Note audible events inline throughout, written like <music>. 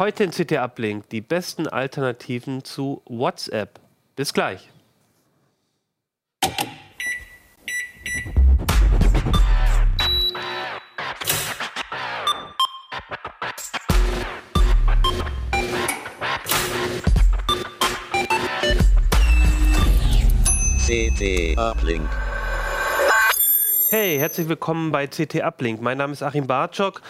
Heute in CT Uplink die besten Alternativen zu WhatsApp. Bis gleich. CT Uplink. Hey, herzlich willkommen bei CT Uplink. Mein Name ist Achim Bartschok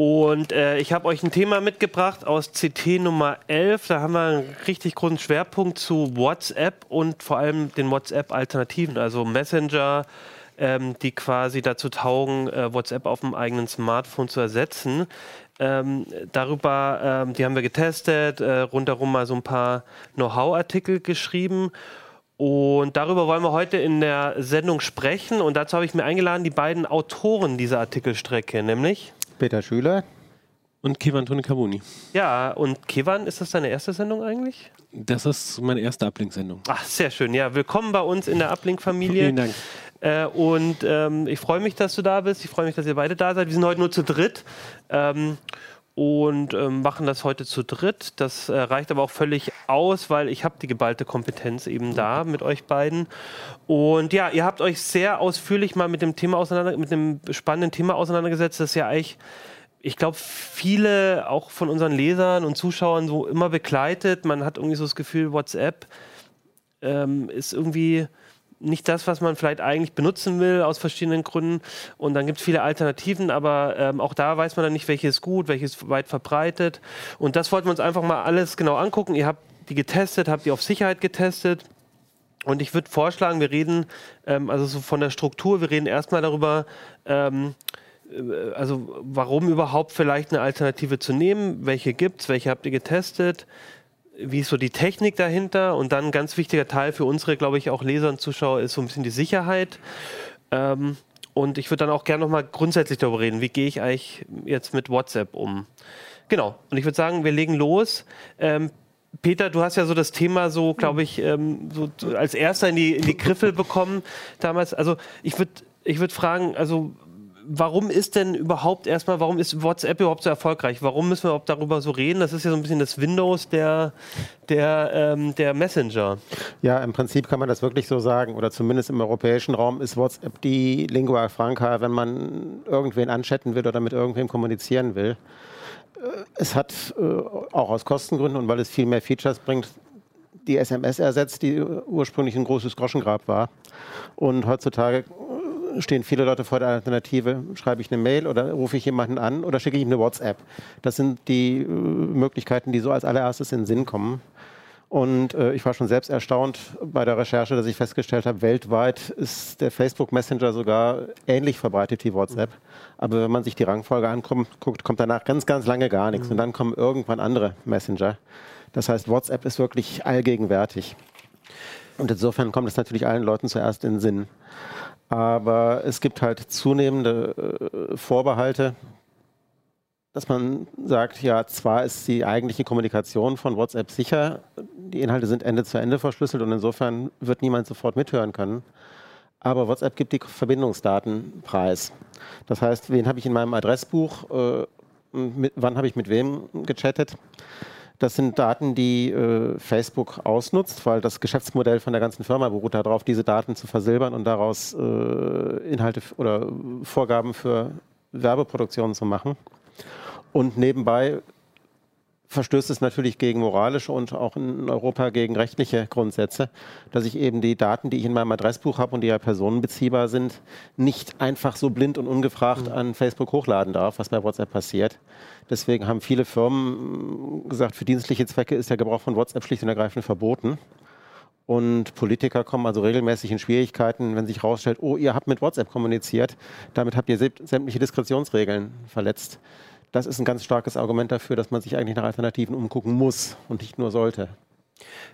und äh, ich habe euch ein Thema mitgebracht aus CT Nummer 11. Da haben wir einen richtig großen Schwerpunkt zu WhatsApp und vor allem den WhatsApp-Alternativen, also Messenger, ähm, die quasi dazu taugen, äh, WhatsApp auf dem eigenen Smartphone zu ersetzen. Ähm, darüber, ähm, die haben wir getestet, äh, rundherum mal so ein paar Know-how-Artikel geschrieben. Und darüber wollen wir heute in der Sendung sprechen. Und dazu habe ich mir eingeladen, die beiden Autoren dieser Artikelstrecke, nämlich Peter Schüler und Kevan Tonikabuni. Ja, und Kevan, ist das deine erste Sendung eigentlich? Das ist meine erste Uplink-Sendung. Ach, sehr schön. Ja, willkommen bei uns in der Uplink-Familie. Vielen Dank. Äh, und ähm, ich freue mich, dass du da bist. Ich freue mich, dass ihr beide da seid. Wir sind heute nur zu dritt. Ähm, und ähm, machen das heute zu dritt. Das äh, reicht aber auch völlig aus, weil ich habe die geballte Kompetenz eben da mit euch beiden. Und ja, ihr habt euch sehr ausführlich mal mit dem Thema auseinander, mit dem spannenden Thema auseinandergesetzt, das ja eigentlich ich glaube, viele auch von unseren Lesern und Zuschauern so immer begleitet. Man hat irgendwie so das Gefühl, WhatsApp ähm, ist irgendwie nicht das, was man vielleicht eigentlich benutzen will, aus verschiedenen Gründen. Und dann gibt es viele Alternativen, aber ähm, auch da weiß man dann nicht, welche ist gut, welche ist weit verbreitet. Und das wollten wir uns einfach mal alles genau angucken. Ihr habt die getestet, habt die auf Sicherheit getestet. Und ich würde vorschlagen, wir reden, ähm, also so von der Struktur, wir reden erstmal darüber, ähm, äh, also warum überhaupt vielleicht eine Alternative zu nehmen, welche gibt es, welche habt ihr getestet, wie ist so die Technik dahinter und dann ein ganz wichtiger Teil für unsere, glaube ich, auch Leser und Zuschauer ist so ein bisschen die Sicherheit. Ähm, und ich würde dann auch gerne nochmal grundsätzlich darüber reden, wie gehe ich eigentlich jetzt mit WhatsApp um. Genau, und ich würde sagen, wir legen los. Ähm, Peter, du hast ja so das Thema so, glaube ich, ähm, so als erster in die, in die Griffel bekommen damals. Also ich würde ich würd fragen, also warum ist denn überhaupt erstmal, warum ist WhatsApp überhaupt so erfolgreich? Warum müssen wir überhaupt darüber so reden? Das ist ja so ein bisschen das Windows der, der, ähm, der Messenger. Ja, im Prinzip kann man das wirklich so sagen, oder zumindest im europäischen Raum ist WhatsApp die Lingua Franca, wenn man irgendwen anchatten will oder mit irgendwem kommunizieren will. Äh, es hat äh, auch aus Kostengründen und weil es viel mehr Features bringt, die SMS ersetzt, die ursprünglich ein großes Groschengrab war. Und heutzutage stehen viele Leute vor der Alternative, schreibe ich eine Mail oder rufe ich jemanden an oder schicke ich eine WhatsApp. Das sind die äh, Möglichkeiten, die so als allererstes in den Sinn kommen. Und äh, ich war schon selbst erstaunt bei der Recherche, dass ich festgestellt habe, weltweit ist der Facebook Messenger sogar ähnlich verbreitet wie WhatsApp. Aber wenn man sich die Rangfolge anguckt, kommt danach ganz, ganz lange gar nichts. Und dann kommen irgendwann andere Messenger. Das heißt, WhatsApp ist wirklich allgegenwärtig. Und insofern kommt es natürlich allen Leuten zuerst in den Sinn. Aber es gibt halt zunehmende äh, Vorbehalte, dass man sagt, ja, zwar ist die eigentliche Kommunikation von WhatsApp sicher, die Inhalte sind Ende zu Ende verschlüsselt und insofern wird niemand sofort mithören können. Aber WhatsApp gibt die Verbindungsdaten preis. Das heißt, wen habe ich in meinem Adressbuch, äh, mit, wann habe ich mit wem gechattet? Das sind Daten, die äh, Facebook ausnutzt, weil das Geschäftsmodell von der ganzen Firma beruht darauf, diese Daten zu versilbern und daraus äh, Inhalte oder Vorgaben für Werbeproduktionen zu machen. Und nebenbei verstößt es natürlich gegen moralische und auch in Europa gegen rechtliche Grundsätze, dass ich eben die Daten, die ich in meinem Adressbuch habe und die ja personenbeziehbar sind, nicht einfach so blind und ungefragt mhm. an Facebook hochladen darf, was bei WhatsApp passiert. Deswegen haben viele Firmen gesagt, für dienstliche Zwecke ist der Gebrauch von WhatsApp schlicht und ergreifend verboten. Und Politiker kommen also regelmäßig in Schwierigkeiten, wenn sich herausstellt, oh, ihr habt mit WhatsApp kommuniziert, damit habt ihr sämtliche Diskretionsregeln verletzt das ist ein ganz starkes Argument dafür, dass man sich eigentlich nach Alternativen umgucken muss und nicht nur sollte.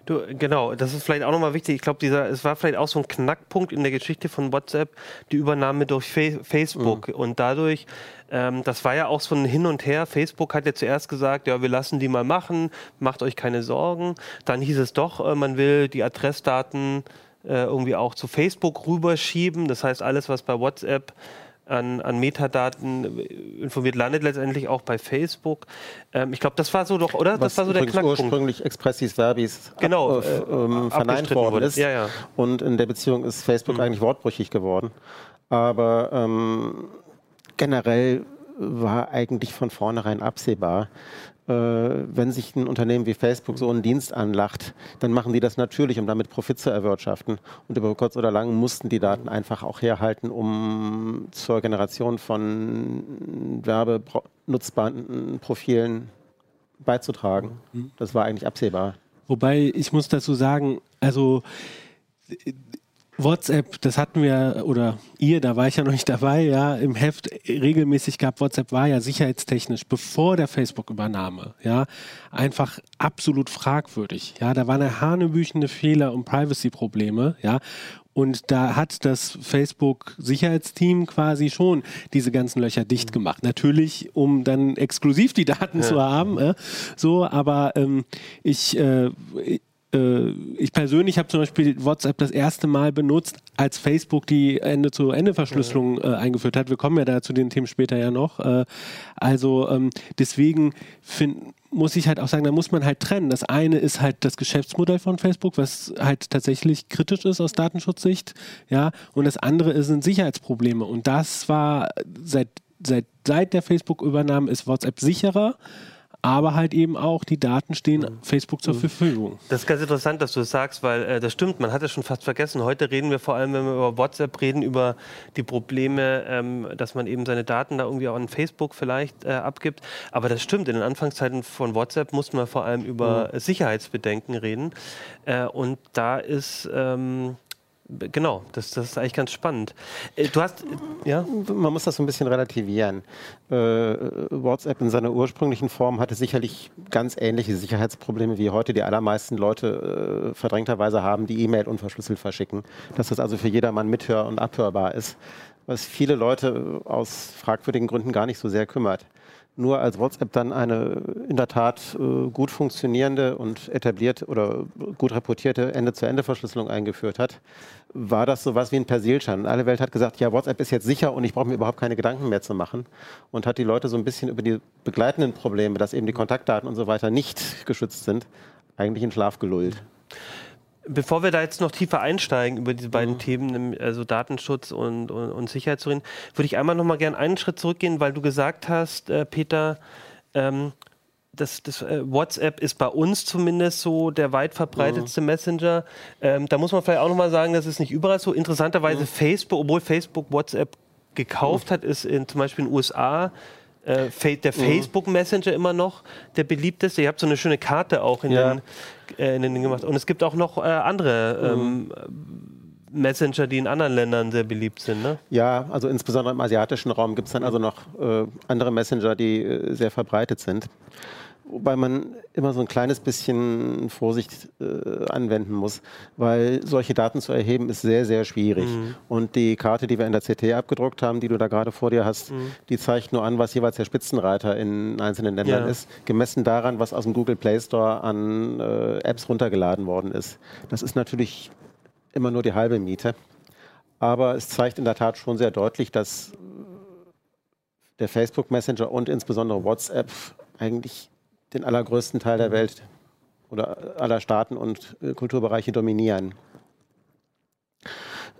Du, genau, das ist vielleicht auch nochmal wichtig. Ich glaube, es war vielleicht auch so ein Knackpunkt in der Geschichte von WhatsApp, die Übernahme durch Fa Facebook. Mhm. Und dadurch, ähm, das war ja auch so ein Hin und Her. Facebook hat ja zuerst gesagt, ja, wir lassen die mal machen, macht euch keine Sorgen. Dann hieß es doch, äh, man will die Adressdaten äh, irgendwie auch zu Facebook rüberschieben. Das heißt, alles, was bei WhatsApp an, an Metadaten informiert, landet letztendlich auch bei Facebook. Ähm, ich glaube, das war so doch, oder? Was das war so der Knackpunkt. ursprünglich Expressis Verbis genau, ab, äh, ähm, verneint worden wurde. ist. Ja, ja. Und in der Beziehung ist Facebook Mhm. eigentlich wortbrüchig geworden. Aber ähm, generell war eigentlich von vornherein absehbar, äh, wenn sich ein Unternehmen wie Facebook so einen Dienst anlacht, dann machen die das natürlich, um damit Profit zu erwirtschaften. Und über kurz oder lang mussten die Daten einfach auch herhalten, um zur Generation von werbenutzbaren Profilen beizutragen. Das war eigentlich absehbar. Wobei ich muss dazu sagen, also äh, WhatsApp, das hatten wir, oder ihr, da war ich ja noch nicht dabei, ja, im Heft regelmäßig gab, WhatsApp war ja sicherheitstechnisch, bevor der Facebook-Übernahme, ja, einfach absolut fragwürdig. Ja, da waren ja hanebüchende Fehler und Privacy-Probleme, ja. Und da hat das Facebook-Sicherheitsteam quasi schon diese ganzen Löcher dicht gemacht. Natürlich, um dann exklusiv die Daten zu haben. Äh, so, aber ähm, ich, äh, äh, ich persönlich habe zum Beispiel WhatsApp das erste Mal benutzt, als Facebook die Ende-zu-Ende-Verschlüsselung äh, eingeführt hat. Wir kommen ja da zu den Themen später ja noch. Äh, also ähm, deswegen find, muss ich halt auch sagen, da muss man halt trennen. Das eine ist halt das Geschäftsmodell von Facebook, was halt tatsächlich kritisch ist aus Datenschutzsicht, ja, und das andere sind Sicherheitsprobleme. Und das war seit, seit, seit der Facebook-Übernahme ist WhatsApp sicherer aber halt eben auch die Daten stehen Facebook zur Verfügung. Das ist ganz interessant, dass du das sagst, weil äh, das stimmt, man hat es schon fast vergessen. Heute reden wir vor allem, wenn wir über WhatsApp reden, über die Probleme, ähm, dass man eben seine Daten da irgendwie auch an Facebook vielleicht äh, abgibt. Aber das stimmt, in den Anfangszeiten von WhatsApp mussten wir vor allem über Mhm. Sicherheitsbedenken reden. Äh, und da ist... Ähm, Genau, das, das ist eigentlich ganz spannend. Äh, Du hast, äh, ja? Man muss das so ein bisschen relativieren. Äh, WhatsApp in seiner ursprünglichen Form hatte sicherlich ganz ähnliche Sicherheitsprobleme wie heute die allermeisten Leute äh, verdrängterweise haben, die E-Mail unverschlüsselt verschicken. Dass das also für jedermann mithör- und abhörbar ist, was viele Leute aus fragwürdigen Gründen gar nicht so sehr kümmert. Nur als WhatsApp dann eine in der Tat äh, gut funktionierende und etablierte oder gut reportierte Ende-zu-Ende-Verschlüsselung eingeführt hat, war das so was wie ein Persilschein. Alle Welt hat gesagt, ja, WhatsApp ist jetzt sicher und ich brauche mir überhaupt keine Gedanken mehr zu machen. Und hat die Leute so ein bisschen über die begleitenden Probleme, dass eben die Kontaktdaten und so weiter nicht geschützt sind, eigentlich in Schlaf gelullt. Bevor wir da jetzt noch tiefer einsteigen über diese beiden Themen, nämlich, also Datenschutz und, und, und Sicherheit zu reden, würde ich einmal noch mal gerne einen Schritt zurückgehen, weil du gesagt hast, äh, Peter, ähm, das, das äh, WhatsApp ist bei uns zumindest so der weit verbreitetste Messenger. Ähm, da muss man vielleicht auch noch mal sagen, das ist nicht überall so. Interessanterweise Facebook, obwohl Facebook WhatsApp gekauft hat, ist in, zum Beispiel in den USA äh, der Facebook Messenger immer noch der beliebteste. Ihr habt so eine schöne Karte auch in, Ja. den, äh, in den gemacht. Und es gibt auch noch äh, andere ähm, Messenger, die in anderen Ländern sehr beliebt sind. Ne? Ja, also insbesondere im asiatischen Raum gibt es dann also noch äh, andere Messenger, die äh, sehr verbreitet sind. Wobei man immer so ein kleines bisschen Vorsicht äh, anwenden muss, weil solche Daten zu erheben ist sehr, sehr schwierig. Und die Karte, die wir in der CT abgedruckt haben, die du da gerade vor dir hast, die zeigt nur an, was jeweils der Spitzenreiter in einzelnen Ländern Ja. ist, gemessen daran, was aus dem Google Play Store an äh, Apps runtergeladen worden ist. Das ist natürlich immer nur die halbe Miete. Aber es zeigt in der Tat schon sehr deutlich, dass der Facebook Messenger und insbesondere WhatsApp eigentlich den allergrößten Teil der Welt oder aller Staaten und äh, Kulturbereiche dominieren.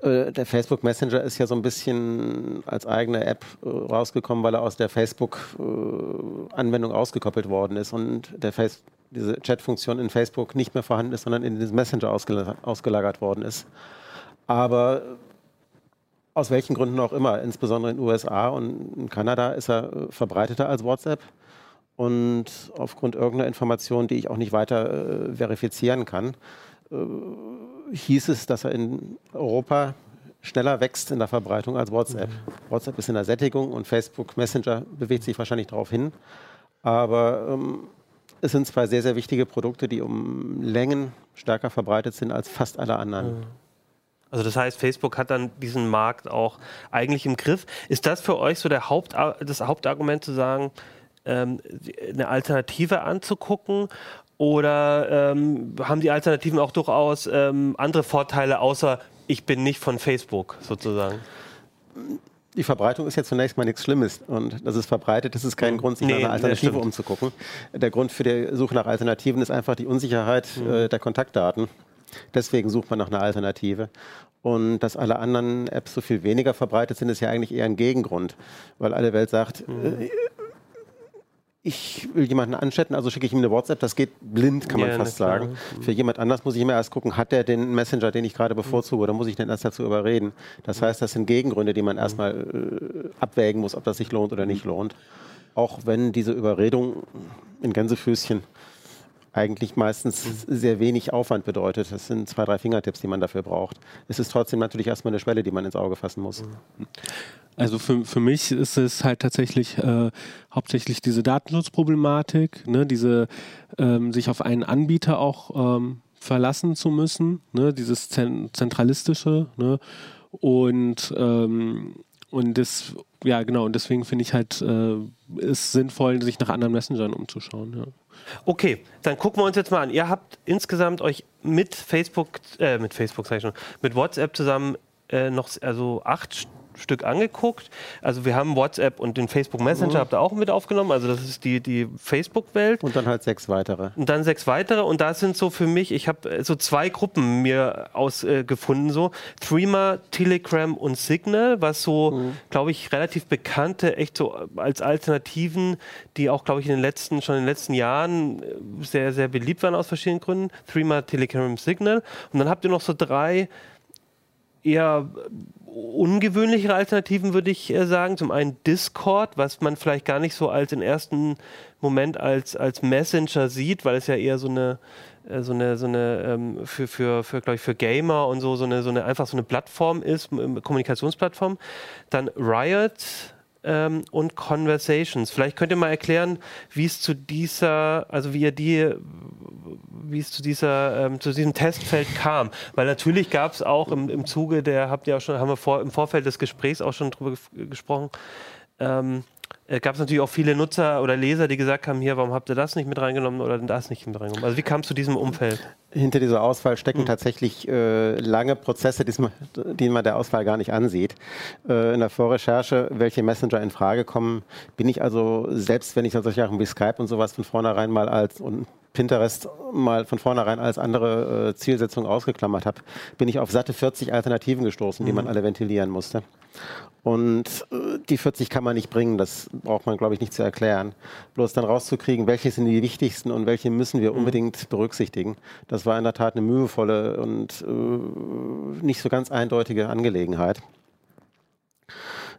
Äh, der Facebook Messenger ist ja so ein bisschen als eigene App äh, rausgekommen, weil er aus der Facebook-Anwendung ausgekoppelt worden ist und der Face diese Chat-Funktion in Facebook nicht mehr vorhanden ist, sondern in diesen Messenger ausgela ausgelagert worden ist. Aber aus welchen Gründen auch immer, insbesondere in den USA und in Kanada ist er verbreiteter als WhatsApp. Und aufgrund irgendeiner Information, die ich auch nicht weiter äh, verifizieren kann, äh, hieß es, dass er in Europa schneller wächst in der Verbreitung als WhatsApp. WhatsApp ist in der Sättigung und Facebook Messenger bewegt sich wahrscheinlich darauf hin. Aber ähm, es sind zwei sehr, sehr wichtige Produkte, die um Längen stärker verbreitet sind als fast alle anderen. Also das heißt, Facebook hat dann diesen Markt auch eigentlich im Griff. Ist das für euch so der Haupt, das Hauptargument zu sagen, ähm, eine Alternative anzugucken? Oder ähm, haben die Alternativen auch durchaus ähm, andere Vorteile, außer ich bin nicht von Facebook sozusagen? die Verbreitung ist ja zunächst mal nichts Schlimmes. Und dass es verbreitet, das ist kein mhm. Grund, sich nee, nach einer Alternative umzugucken. Der Grund für die Suche nach Alternativen ist einfach die Unsicherheit mhm. äh, der Kontaktdaten. Deswegen sucht man nach einer Alternative. Und dass alle anderen Apps so viel weniger verbreitet sind, ist ja eigentlich eher ein Gegengrund, weil alle Welt sagt, mhm. äh, ich will jemanden anchatten, also schicke ich ihm eine WhatsApp. Das geht blind, kann man ja, fast sagen. Mhm. Für jemand anders muss ich immer erst gucken, hat der den Messenger, den ich gerade bevorzuge, oder muss ich den erst dazu überreden? Das heißt, das sind Gegengründe, die man erstmal äh, abwägen muss, ob das sich lohnt oder nicht lohnt. Auch wenn diese Überredung in Gänsefüßchen eigentlich meistens sehr wenig Aufwand bedeutet. Das sind zwei, drei Fingertipps, die man dafür braucht. Es ist trotzdem natürlich erstmal eine Schwelle, die man ins Auge fassen muss. Also für, für mich ist es halt tatsächlich äh, hauptsächlich diese Datenschutzproblematik, ne, diese ähm, sich auf einen Anbieter auch ähm, verlassen zu müssen, ne, dieses zentralistische ne, und ähm, und das, ja genau, und deswegen finde ich halt, äh, es sinnvoll, sich nach anderen Messengern umzuschauen. Ja. Okay, dann gucken wir uns jetzt mal an. Ihr habt insgesamt euch mit Facebook, äh, mit Facebook sag ich schon, mit WhatsApp zusammen äh, noch also acht Stück angeguckt. Also wir haben WhatsApp und den Facebook Messenger mhm. habt ihr auch mit aufgenommen. Also das ist die, die Facebook-Welt. Und dann halt sechs weitere. Und dann sechs weitere. Und da sind so für mich, ich habe äh, so zwei Gruppen mir ausgefunden. Äh, so Threema, Telegram und Signal, was so, mhm. glaube ich, relativ bekannte, echt so als Alternativen, die auch, glaube ich, in den letzten, schon in den letzten Jahren äh, sehr, sehr beliebt waren aus verschiedenen Gründen. Threema, Telegram, Signal. Und dann habt ihr noch so drei eher ungewöhnlichere Alternativen, würde ich äh, sagen. Zum einen Discord, was man vielleicht gar nicht so als im ersten Moment als, als Messenger sieht, weil es ja eher so eine äh, so eine, so eine ähm, für, für, für, ich, für Gamer und so, so eine, so eine einfach so eine Plattform ist, Kommunikationsplattform. Dann Riot, ähm, und Conversations. Vielleicht könnt ihr mal erklären, wie es zu dieser, also wie ihr die, wie es zu dieser, ähm, zu diesem Testfeld kam. Weil natürlich gab es auch im, im Zuge der, habt ihr auch schon, haben wir vor, im Vorfeld des Gesprächs auch schon drüber gesprochen, ähm, äh, gab es natürlich auch viele Nutzer oder Leser, die gesagt haben, hier, warum habt ihr das nicht mit reingenommen oder das nicht mit reingenommen? Also wie kam es zu diesem Umfeld? Hinter dieser Auswahl stecken mhm. tatsächlich äh, lange Prozesse, die man der Auswahl gar nicht ansieht. Äh, in der Vorrecherche, welche Messenger in Frage kommen, bin ich also, selbst wenn ich solche Sachen wie Skype und sowas von vornherein mal als und Pinterest mal von vornherein als andere äh, Zielsetzung ausgeklammert habe, bin ich auf satte 40 Alternativen gestoßen, mhm. die man alle ventilieren musste. Und äh, die 40 kann man nicht bringen, das braucht man, glaube ich, nicht zu erklären. Bloß dann rauszukriegen, welche sind die wichtigsten und welche müssen wir mhm. unbedingt berücksichtigen, das war in der Tat eine mühevolle und äh, nicht so ganz eindeutige Angelegenheit.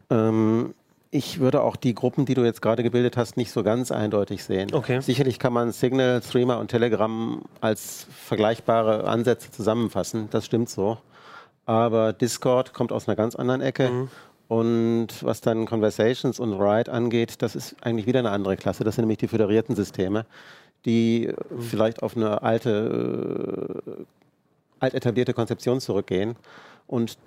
Ähm, ich würde auch die Gruppen, die du jetzt gerade gebildet hast, nicht so ganz eindeutig sehen. Okay. Sicherlich kann man Signal, Streamer und Telegram als vergleichbare Ansätze zusammenfassen. Das stimmt so. Aber Discord kommt aus einer ganz anderen Ecke. Mhm. Und was dann Conversations und Ride angeht, das ist eigentlich wieder eine andere Klasse. Das sind nämlich die föderierten Systeme, die mhm. vielleicht auf eine alte, äh, alt etablierte Konzeption zurückgehen und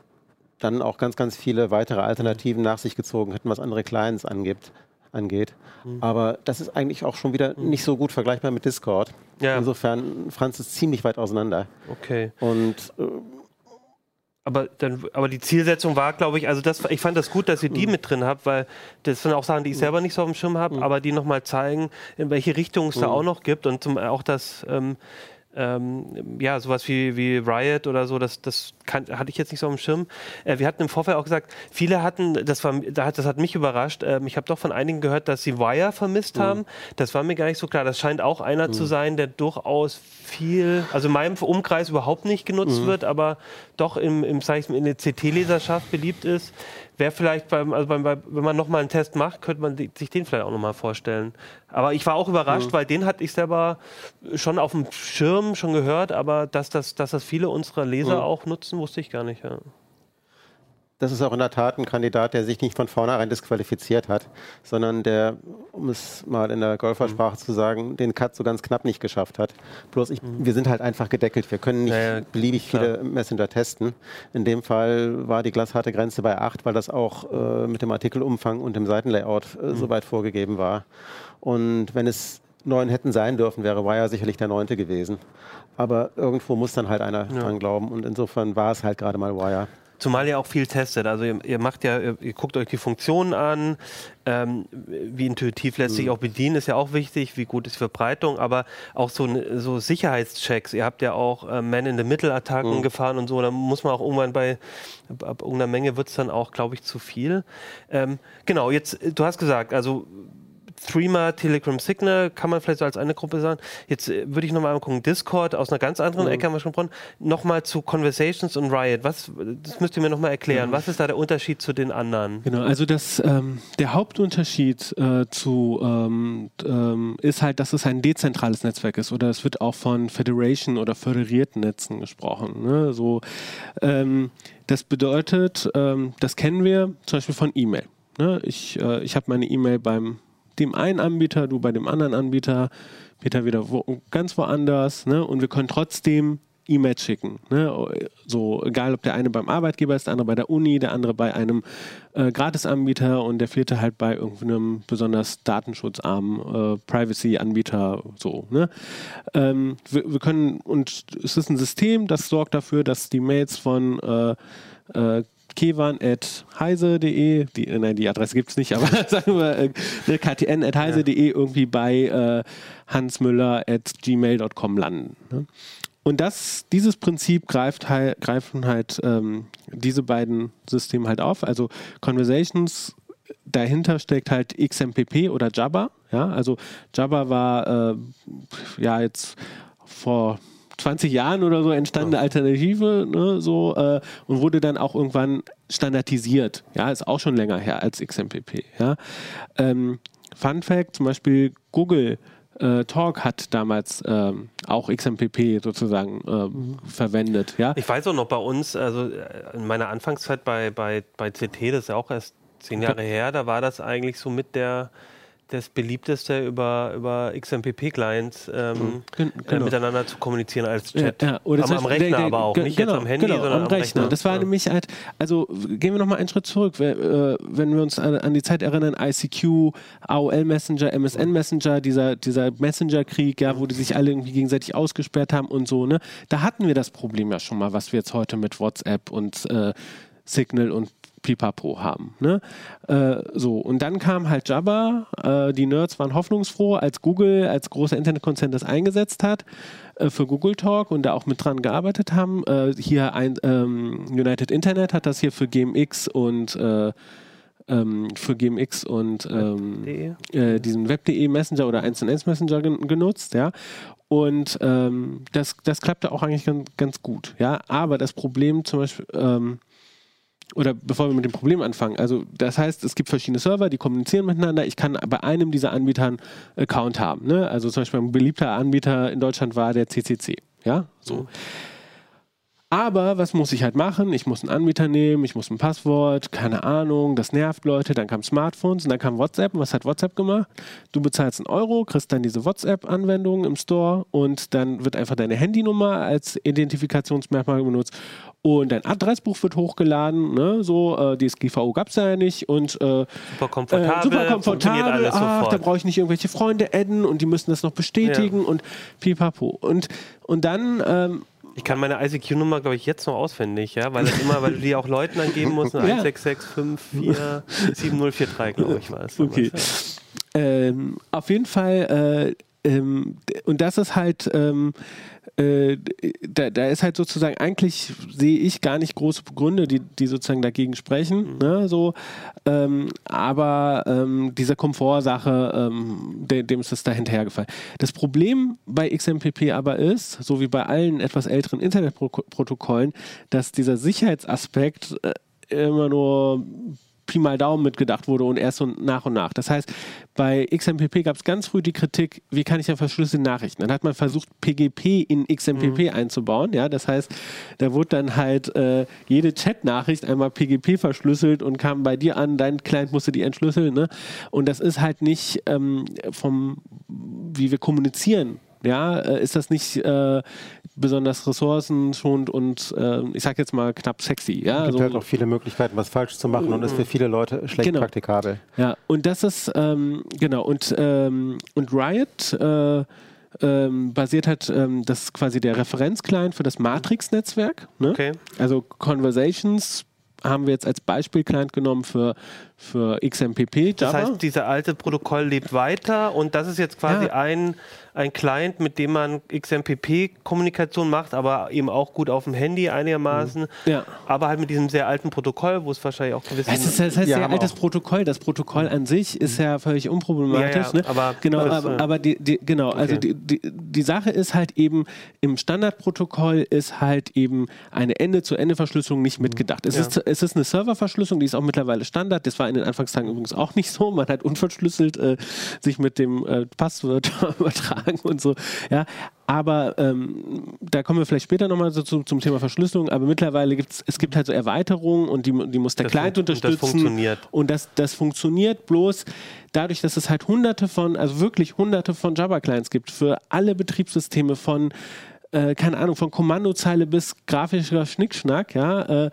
dann auch ganz, ganz viele weitere Alternativen nach sich gezogen hätten, was andere Clients angibt, angeht. Mhm. Aber das ist eigentlich auch schon wieder mhm. nicht so gut vergleichbar mit Discord. Ja. Insofern, Franz ist ziemlich weit auseinander. Okay. Und äh, aber, dann, aber die Zielsetzung war, glaube ich, also das, ich fand das gut, dass ihr die mhm. mit drin habt, weil das sind auch Sachen, die ich mhm. selber nicht so auf dem Schirm habe, mhm. aber die nochmal zeigen, in welche Richtung es da auch noch gibt und zum, auch das, ähm, ähm, ja, sowas wie, wie Riot oder so, das, das kann, hatte ich jetzt nicht so auf dem Schirm. Äh, wir hatten im Vorfeld auch gesagt, viele hatten, das, war, das hat mich überrascht, ähm, ich habe doch von einigen gehört, dass sie Wire vermisst mhm. haben. Das war mir gar nicht so klar. Das scheint auch einer mhm. zu sein, der durchaus viel, also in meinem Umkreis überhaupt nicht genutzt mhm. wird, aber doch im, im, ich, in der CT-Leserschaft beliebt ist wäre vielleicht beim, also beim, wenn man nochmal einen Test macht, könnte man sich den vielleicht auch nochmal vorstellen. Aber ich war auch überrascht, mhm. weil den hatte ich selber schon auf dem Schirm schon gehört, aber dass das, dass das viele unserer Leser mhm. auch nutzen, wusste ich gar nicht. Ja das ist auch in der Tat ein Kandidat, der sich nicht von vornherein disqualifiziert hat, sondern der, um es mal in der Golfersprache mhm. zu sagen, den Cut so ganz knapp nicht geschafft hat. Bloß ich, mhm. wir sind halt einfach gedeckelt. Wir können nicht ja, ja, beliebig klar. viele Messenger testen. In dem Fall war die glasharte Grenze bei 8, weil das auch äh, mit dem Artikelumfang und dem Seitenlayout äh, mhm. soweit vorgegeben war. Und wenn es neun hätten sein dürfen, wäre Wire sicherlich der neunte gewesen. Aber irgendwo muss dann halt einer ja. dran glauben. Und insofern war es halt gerade mal Wire. Zumal ihr auch viel testet. Also ihr, ihr macht ja, ihr, ihr, guckt euch die Funktionen an, ähm, wie intuitiv lässt sich mhm. auch bedienen, ist ja auch wichtig, wie gut ist Verbreitung, aber auch so, so Sicherheitschecks. Ihr habt ja auch äh, Man-in-the-Middle-Attacken mhm. gefahren und so, da muss man auch irgendwann bei ab irgendeiner Menge wird es dann auch, glaube ich, zu viel. Ähm, genau, jetzt, du hast gesagt, also Threema, Telegram Signal, kann man vielleicht so als eine Gruppe sagen. Jetzt äh, würde ich nochmal gucken, Discord aus einer ganz anderen mhm. Ecke haben wir schon gesprochen. Nochmal zu Conversations und Riot. Was, das müsst ihr mir nochmal erklären. Mhm. Was ist da der Unterschied zu den anderen? Genau, also das, ähm, der Hauptunterschied äh, zu ähm, ähm, ist halt, dass es ein dezentrales Netzwerk ist oder es wird auch von Federation oder föderierten Netzen gesprochen. Ne? So, ähm, das bedeutet, ähm, das kennen wir zum Beispiel von E-Mail. Ne? Ich, äh, ich habe meine E-Mail beim dem einen Anbieter, du bei dem anderen Anbieter, Peter wieder wo, ganz woanders. Ne? Und wir können trotzdem E-Mails schicken. Ne? So, egal ob der eine beim Arbeitgeber ist, der andere bei der Uni, der andere bei einem äh, Gratisanbieter und der vierte halt bei irgendeinem besonders datenschutzarmen äh, Privacy-Anbiter. So, ne? Ähm, wir, wir, können, und es ist ein System, das sorgt dafür, dass die Mails von äh, äh kevan.heise.de, die, äh, nein, die Adresse gibt es nicht, aber <laughs> sagen wir äh, ktn.heise.de ja. irgendwie bei äh, hansmüller.gmail.com landen. Ne? Und das, dieses Prinzip greift halt, greifen halt ähm, diese beiden Systeme halt auf. Also Conversations, dahinter steckt halt XMPP oder Jabba. Ja, also Jabba war äh, ja jetzt vor 20 Jahren oder so entstandene Alternative ne, so, äh, und wurde dann auch irgendwann standardisiert. Ja, ist auch schon länger her als XMPP. Ja. Ähm, Fun Fact: zum Beispiel Google. Äh, Talk hat damals ähm, auch XMPP sozusagen äh, mhm. verwendet. Ja? Ich weiß auch noch bei uns, also äh, in meiner Anfangszeit bei, bei, bei CT, das ist ja auch erst zehn Jahre her, da war das eigentlich so mit der das beliebteste über, über XMPP-Clients ähm, mhm. äh, genau. äh, miteinander zu kommunizieren als Chat. Ja, ja. Oder am, am Rechner der, der, aber auch, nicht genau, jetzt am Handy, genau, sondern am, Rechner. Rechner. Das war ja. nämlich halt, also gehen wir nochmal einen Schritt zurück, äh, wenn wir uns an, an, die Zeit erinnern, ICQ, AOL Messenger, MSN Messenger, dieser, dieser Messenger-Krieg, ja, wo die sich alle irgendwie gegenseitig ausgesperrt haben und so, ne? Da hatten wir das Problem ja schon mal, was wir jetzt heute mit WhatsApp und äh, Signal und Pipapo haben. Ne? Äh, so, und dann kam halt Jabba. Äh, die Nerds waren hoffnungsfroh, als Google, als großer Internetkonzern das eingesetzt hat äh, für Google Talk und da auch mit dran gearbeitet haben. Äh, hier ein ähm, United Internet hat das hier für GMX und äh, ähm, für GMX und ähm, Web.de. Äh, diesen Web.de Messenger oder 1 1 Messenger gen genutzt, ja. Und ähm, das, das klappte auch eigentlich ganz, ganz gut, ja. Aber das Problem zum Beispiel, ähm, oder bevor wir mit dem Problem anfangen, also das heißt, es gibt verschiedene Server, die kommunizieren miteinander. Ich kann bei einem dieser Anbieter einen Account haben. Ne? Also zum Beispiel ein beliebter Anbieter in Deutschland war der CCC. Ja, so. Mhm. Aber was muss ich halt machen? Ich muss einen Anbieter nehmen, ich muss ein Passwort, keine Ahnung, das nervt Leute. Dann kam Smartphones und dann kam WhatsApp. Und was hat WhatsApp gemacht? Du bezahlst einen Euro, kriegst dann diese WhatsApp-Anwendung im Store und dann wird einfach deine Handynummer als Identifikationsmerkmal benutzt und dein Adressbuch wird hochgeladen. Ne? So, äh, DSGVO gab es ja nicht und äh, super komfortabel. Äh, super komfortabel. Ach, da brauche ich nicht irgendwelche Freunde adden und die müssen das noch bestätigen ja. und pipapo. Und, und dann ähm, ich kann meine ICQ-Nummer, glaube ich, jetzt noch auswendig, ja, weil das immer, weil du die auch Leuten angeben musst, ne? <laughs> 166547043, glaube ich, war es. Okay. Ähm, auf jeden Fall, äh, ähm, und das ist halt, ähm, äh, da, da, ist halt sozusagen, eigentlich sehe ich gar nicht große Gründe, die, die sozusagen dagegen sprechen. Mhm. Ne, so, ähm, aber ähm, diese Komfortsache, ähm, de, dem ist es da hinterhergefallen. Das Problem bei XMPP aber ist, so wie bei allen etwas älteren Internetprotokollen, dass dieser Sicherheitsaspekt äh, immer nur Pi mal Daumen mitgedacht wurde und erst so nach und nach. Das heißt, bei XMPP gab es ganz früh die Kritik, wie kann ich ja verschlüsselte Nachrichten? Dann hat man versucht, PGP in XMPP mhm. einzubauen. Ja, das heißt, da wurde dann halt äh, jede Chat-Nachricht einmal PGP verschlüsselt und kam bei dir an, dein Client musste die entschlüsseln. Ne? Und das ist halt nicht ähm, vom, wie wir kommunizieren, ja, äh, ist das nicht äh, besonders ressourcenschonend und äh, ich sag jetzt mal knapp sexy. Ja? Es gibt so, halt auch viele Möglichkeiten, was falsch zu machen und ist für viele Leute schlecht genau. praktikabel. Ja, und das ist, ähm, genau, und, ähm, und Riot äh, ähm, basiert halt, ähm, das ist quasi der Referenzclient für das Matrix-Netzwerk. Ne? Okay. Also Conversations haben wir jetzt als Beispiel-Client genommen für, für XMPP. Java. Das heißt, dieser alte Protokoll lebt weiter und das ist jetzt quasi ja. ein ein Client, mit dem man XMPP-Kommunikation macht, aber eben auch gut auf dem Handy einigermaßen. Ja. Aber halt mit diesem sehr alten Protokoll, wo es wahrscheinlich auch gewisse. Es ist, das heißt, sehr altes Protokoll. Das Protokoll an sich ist ja völlig unproblematisch. Ja, ne? aber, genau, aber, aber die, die, genau, also okay. also die, die, die Sache ist halt eben, im Standardprotokoll ist halt eben eine Ende-zu-Ende-Verschlüsselung nicht mitgedacht. Es, ist, es ist eine Serververschlüsselung, die ist auch mittlerweile Standard. Das war in den Anfangstagen übrigens auch nicht so. Man hat unverschlüsselt äh, sich mit dem äh, Passwort <laughs> übertragen und so. Ja, aber ähm, da kommen wir vielleicht später nochmal so zu, zum Thema Verschlüsselung. Aber mittlerweile gibt es, es gibt halt so Erweiterungen und die, die muss der das Client unterstützen. Und das funktioniert. Und das, das funktioniert bloß dadurch, dass es halt hunderte von, also wirklich hunderte von Java-Clients gibt für alle Betriebssysteme von, äh, keine Ahnung, von Kommandozeile bis grafischer Schnickschnack, ja, äh,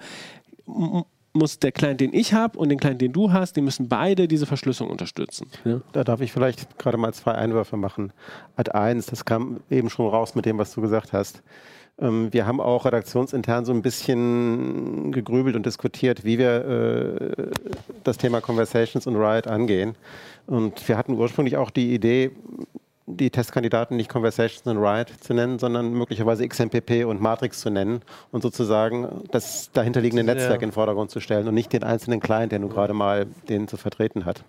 muss der Client, den ich habe und den Client, den du hast, die müssen beide diese Verschlüsselung unterstützen. Ja? Da darf ich vielleicht gerade mal zwei Einwürfe machen. Ad 1, das kam eben schon raus mit dem, was du gesagt hast. Ähm, wir haben auch redaktionsintern so ein bisschen gegrübelt und diskutiert, wie wir äh, das Thema Conversations und Riot angehen. Und wir hatten ursprünglich auch die Idee, die Testkandidaten nicht Conversations and Write zu nennen, sondern möglicherweise XMPP und Matrix zu nennen und sozusagen das dahinterliegende Netzwerk ja. in den Vordergrund zu stellen und nicht den einzelnen Client, der nun gerade mal den zu vertreten hat.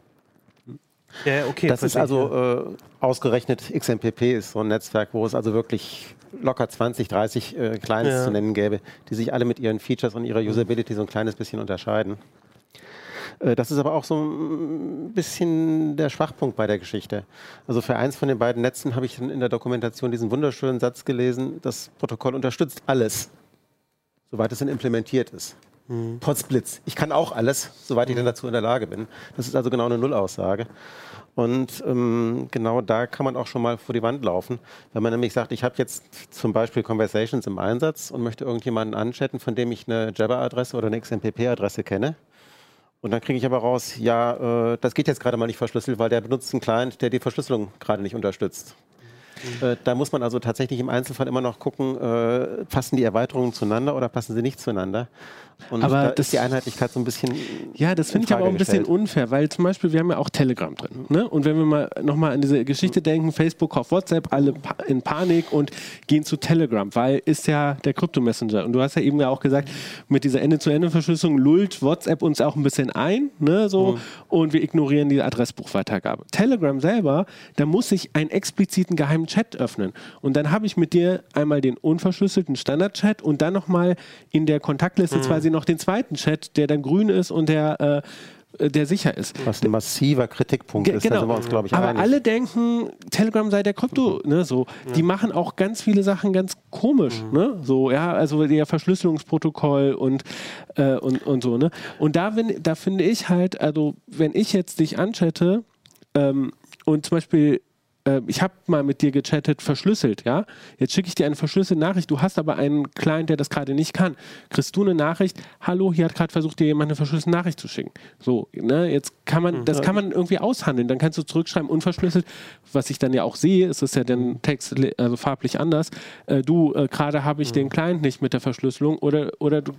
Ja, okay. Das ist also äh, ausgerechnet XMPP ist so ein Netzwerk, wo es also wirklich locker 20, 30 äh, Clients ja. zu nennen gäbe, die sich alle mit ihren Features und ihrer Usability so ein kleines bisschen unterscheiden. Äh, das ist aber auch so ein bisschen der Schwachpunkt bei der Geschichte. Also für eins von den beiden Netzen habe ich in der Dokumentation diesen wunderschönen Satz gelesen, das Protokoll unterstützt alles, soweit es denn implementiert ist. Mhm. Trotz Blitz. Ich kann auch alles, soweit ich denn dazu in der Lage bin. Das ist also genau eine Nullaussage. Und ähm, genau da kann man auch schon mal vor die Wand laufen. Wenn man nämlich sagt, ich habe jetzt zum Beispiel Conversations im Einsatz und möchte irgendjemanden anchatten, von dem ich eine Jabber-Adresse oder eine XMPP-Adresse kenne, und dann kriege ich aber raus, ja, äh, das geht jetzt gerade mal nicht verschlüsselt, weil der benutzt einen Client, der die Verschlüsselung gerade nicht unterstützt. Mhm. Äh, da muss man also tatsächlich im Einzelfall immer noch gucken, äh, passen die Erweiterungen zueinander oder passen sie nicht zueinander. Und aber da das, ist die Einheitlichkeit so ein bisschen. Ja, das finde ich aber auch ein bisschen unfair, weil zum Beispiel wir haben ja auch Telegram drin. Ne? Und wenn wir mal nochmal an diese Geschichte denken, Facebook auf WhatsApp, alle in Panik und gehen zu Telegram, weil ist ja der Krypto-Messenger. Und du hast ja eben ja auch gesagt, mit dieser Ende-zu-Ende-Verschlüsselung lullt WhatsApp uns auch ein bisschen ein, ne? so, mhm. und wir ignorieren die Adressbuchweitergabe. Telegram selber, da muss ich einen expliziten geheimen Chat öffnen. Und dann habe ich mit dir einmal den unverschlüsselten Standard-Chat und dann nochmal in der Kontaktliste mhm. quasi noch den zweiten Chat, der dann grün ist und der äh, der sicher ist. Was ein massiver Kritikpunkt Ge ist, genau. da sind wir uns, glaube ich, Aber einig. alle denken, Telegram sei der Krypto, mhm. ne, so. Ja. Die machen auch ganz viele Sachen ganz komisch, mhm. ne, so, ja, also der Verschlüsselungsprotokoll und, äh, und, und so, ne. Und da, wenn, da finde ich halt, also, wenn ich jetzt dich anchatte ähm, und zum Beispiel äh, ich habe mal mit dir gechattet, verschlüsselt, ja. Jetzt schicke ich dir eine verschlüsselte Nachricht, du hast aber einen Client, der das gerade nicht kann. Kriegst du eine Nachricht, hallo, hier hat gerade versucht, dir jemand eine verschlüsselte Nachricht zu schicken. So, ne, jetzt kann man, das kann man irgendwie aushandeln. Dann kannst du zurückschreiben, unverschlüsselt, was ich dann ja auch sehe, ist es ja dann Text, also farblich anders. Äh, du, äh, gerade habe ich mhm. den Client nicht mit der Verschlüsselung oder, oder du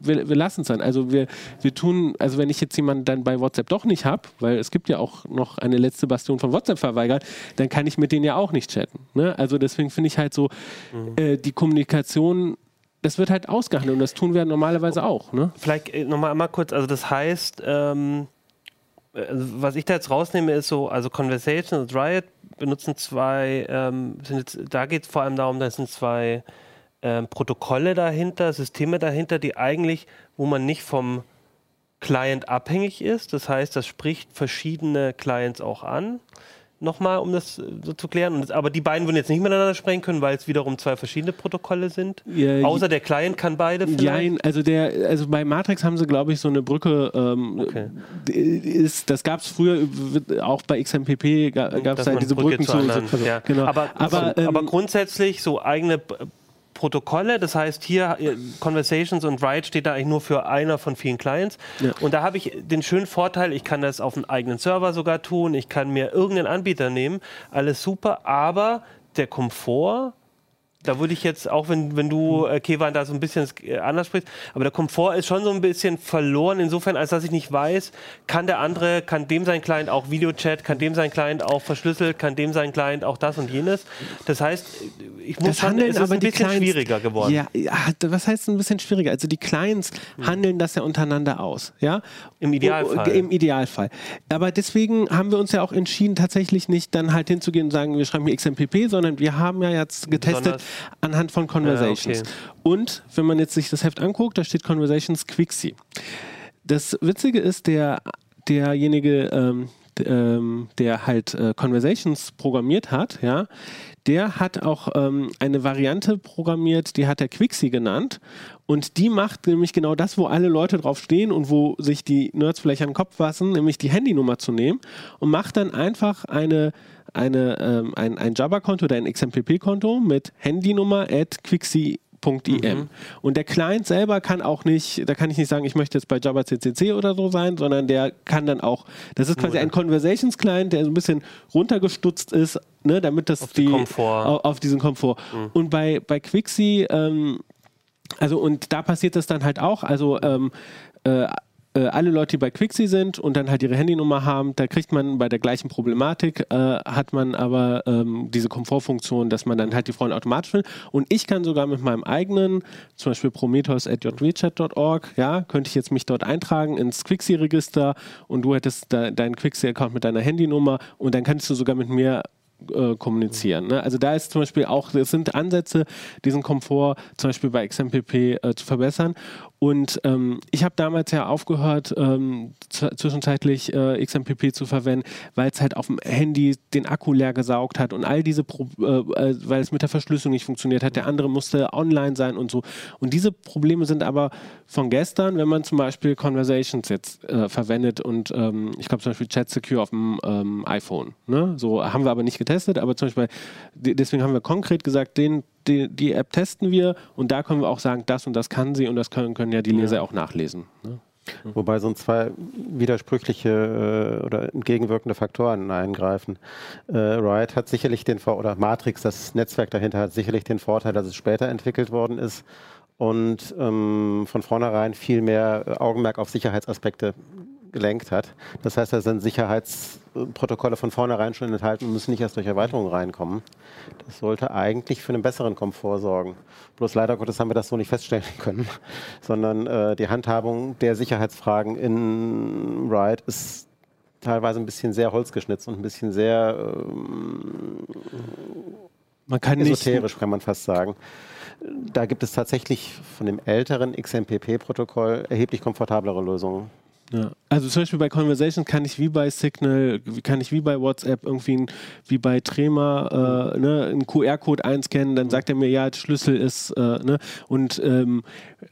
wir, wir lassen es dann. Also wir, wir tun, also wenn ich jetzt jemanden dann bei WhatsApp doch nicht habe, weil es gibt ja auch noch eine letzte Bastion von WhatsApp verweigert, dann kann ich mit denen ja auch nicht chatten. Ne? Also deswegen finde ich halt so, mhm. äh, die Kommunikation das wird halt ausgehandelt und das tun wir normalerweise auch. Ne? Vielleicht äh, nochmal einmal kurz, also das heißt, ähm, also was ich da jetzt rausnehme, ist so, also Conversation und Riot benutzen zwei, ähm, jetzt, da geht es vor allem darum, das sind zwei ähm, Protokolle dahinter, Systeme dahinter, die eigentlich, wo man nicht vom Client abhängig ist. Das heißt, das spricht verschiedene Clients auch an. Nochmal, um das äh, so zu klären. Und, aber die beiden würden jetzt nicht miteinander sprechen können, weil es wiederum zwei verschiedene Protokolle sind. Ja, Außer der Client kann beide vielleicht. Ja, also, der, also bei Matrix haben sie, glaube ich, so eine Brücke. Ähm, okay. ist, das gab es früher auch bei XMPP, gab es halt diese Brücke Brücken zu. Zu ja. genau. aber, aber, ähm, aber grundsätzlich so eigene Protokolle. Das heißt, hier äh, Conversations und Write steht da eigentlich nur für einer von vielen Clients. Ja. Und da habe ich den schönen Vorteil, ich kann das auf einem eigenen Server sogar tun, ich kann mir irgendeinen Anbieter nehmen, alles super, aber der Komfort da würde ich jetzt, auch wenn, wenn du, äh, Kevan, da so ein bisschen äh, anders sprichst, aber der Komfort ist schon so ein bisschen verloren, insofern, als dass ich nicht weiß, kann der andere, kann dem sein Client auch Videochat, kann dem sein Client auch verschlüsselt, kann dem sein Client auch das und jenes. Das heißt, ich muss Das Handeln es ist ein bisschen Clients- schwieriger geworden. Ja, was heißt ein bisschen schwieriger? Also die Clients handeln das ja untereinander aus, ja? Im Idealfall. Oh, Im Idealfall. Aber deswegen haben wir uns ja auch entschieden, tatsächlich nicht dann halt hinzugehen und sagen, wir schreiben hier XMPP, sondern wir haben ja jetzt getestet Besonders- anhand von Conversations. Ja, okay. Und wenn man jetzt sich das Heft anguckt, da steht Conversations Quixi. Das Witzige ist, der, derjenige, ähm, ähm, der halt äh, Conversations programmiert hat, ja, der hat auch ähm, eine Variante programmiert, die hat er Quixi genannt. Und die macht nämlich genau das, wo alle Leute drauf stehen und wo sich die Nerds vielleicht an den Kopf fassen, nämlich die Handynummer zu nehmen und macht dann einfach eine, eine, ähm, ein, ein Java-Konto oder ein XMPP-Konto mit Handynummer at Quixi .im. Und der Client selber kann auch nicht, da kann ich nicht sagen, ich möchte jetzt bei Java CCC oder so sein, sondern der kann dann auch, das ist quasi ein Conversations Client, der so ein bisschen runtergestutzt ist, ne, damit das Auf die Komfort. au- auf diesen Komfort. Und bei bei Quixi ähm, also und da passiert das dann halt auch. Also ähm, äh, äh, alle Leute, die bei Quixi sind und dann halt ihre Handynummer haben, da kriegt man bei der gleichen Problematik, äh, hat man aber ähm, diese Komfortfunktion, dass man dann halt die Freunde automatisch will. Und ich kann sogar mit meinem eigenen, zum Beispiel prometheus.jwchat.org, ja, könnte ich jetzt mich dort eintragen ins Quixi-Register und du hättest da, deinen Quixi-Account mit deiner Handynummer und dann kannst du sogar mit mir äh, kommunizieren. Ne? Also da ist zum Beispiel auch, es sind Ansätze, diesen Komfort zum Beispiel bei XMPP äh, zu verbessern. Und ähm, ich habe damals ja aufgehört, ähm, zwischenzeitlich äh, XMPP zu verwenden, weil es halt auf dem Handy den Akku leer gesaugt hat und all diese, Pro äh, äh, weil es mit der Verschlüsselung nicht funktioniert hat. Der andere musste online sein und so. Und diese Probleme sind aber von gestern, wenn man zum Beispiel Conversations jetzt äh, verwendet und ähm, ich glaube zum Beispiel Chat Secure auf dem ähm, iPhone. Ne? So haben wir aber nicht getestet, aber zum Beispiel, de- deswegen haben wir konkret gesagt, den, die, die App testen wir und da können wir auch sagen, das und das kann sie und das können, können ja die Leser auch nachlesen. Ne? Wobei so zwei widersprüchliche äh, oder entgegenwirkende Faktoren eingreifen. Äh, Riot hat sicherlich den Vor oder Matrix, das Netzwerk dahinter, hat sicherlich den Vorteil, dass es später entwickelt worden ist und ähm, von vornherein viel mehr Augenmerk auf Sicherheitsaspekte gelenkt hat. Das heißt, da sind Sicherheitsprotokolle von vornherein schon enthalten und müssen nicht erst durch Erweiterungen reinkommen. Das sollte eigentlich für einen besseren Komfort sorgen. Bloß leider Gottes haben wir das so nicht feststellen <laughs> können, sondern äh, die Handhabung der Sicherheitsfragen in Riot ist teilweise ein bisschen sehr holzgeschnitzt und ein bisschen sehr ähm, Man kann esoterisch, kann man fast sagen. Da gibt es tatsächlich von dem älteren XMPP-Protokoll erheblich komfortablere Lösungen. Ja. Also zum Beispiel bei Conversations kann ich wie bei Signal, kann ich wie bei WhatsApp irgendwie ein, wie bei Trema äh, ne, einen QR-Code einscannen, dann sagt er mir, ja, der Schlüssel ist, äh, ne, und ähm,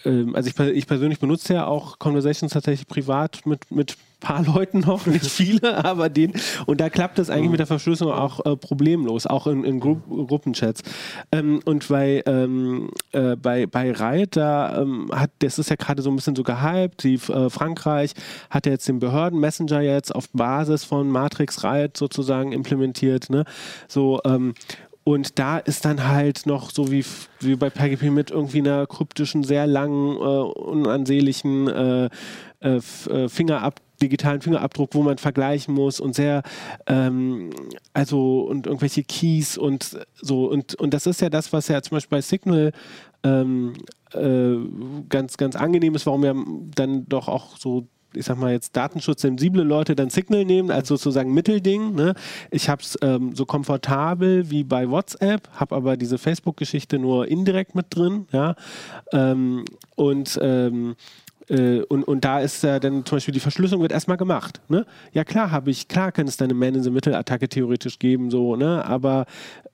ähm, also ich, ich persönlich benutze ja auch Conversations tatsächlich privat mit, mit paar Leuten noch, nicht <laughs> viele, aber den, und da klappt es eigentlich mit der Verschlüsselung auch äh, problemlos, auch in, in Gru Gruppenchats. Ähm, und bei, ähm, äh, bei, bei Riot, da ähm, hat, das ist ja gerade so ein bisschen so gehypt, die, äh, Frankreich hat ja jetzt den Behörden-Messenger jetzt auf Basis von Matrix Riot sozusagen implementiert, ne? So, ähm, und da ist dann halt noch so wie, wie bei PGP mit irgendwie einer kryptischen, sehr langen, äh, unansehlichen äh, äh, äh, Fingerab digitalen Fingerabdruck, wo man vergleichen muss und sehr, ähm, also und irgendwelche Keys und so und, und das ist ja das, was ja zum Beispiel bei Signal ähm, äh, ganz, ganz angenehm ist, warum ja dann doch auch so ich sag mal jetzt datenschutzsensible Leute dann Signal nehmen als sozusagen Mittelding. Ne? Ich habe es ähm, so komfortabel wie bei WhatsApp, habe aber diese Facebook-Geschichte nur indirekt mit drin. Ja? Ähm, und ähm, äh, und, und da ist ja dann zum Beispiel die Verschlüsselung wird erstmal gemacht. Ne? Ja klar habe ich, klar kann es da eine Man-in-the-Middle-Attacke theoretisch geben, so, ne? aber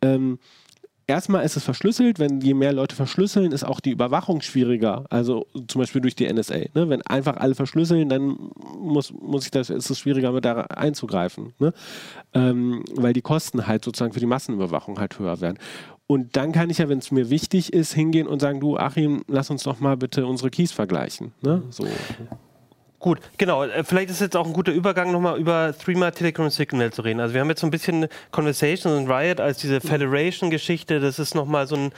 ähm, erstmal ist es verschlüsselt. Wenn je mehr Leute verschlüsseln, ist auch die Überwachung schwieriger. Also zum Beispiel durch die NSA. Ne? Wenn einfach alle verschlüsseln, dann muss, muss ich das, ist es schwieriger, mit da einzugreifen. Ne? Ähm, weil die Kosten halt sozusagen für die Massenüberwachung halt höher werden. Und dann kann ich ja, wenn es mir wichtig ist, hingehen und sagen, du Achim, lass uns doch mal bitte unsere Keys vergleichen. Ne? So. Gut, genau. Äh, vielleicht ist jetzt auch ein guter Übergang, nochmal über Threema Telegram Signal zu reden. Also wir haben jetzt so ein bisschen Conversation und Riot als diese Federation-Geschichte. Das ist nochmal so ein,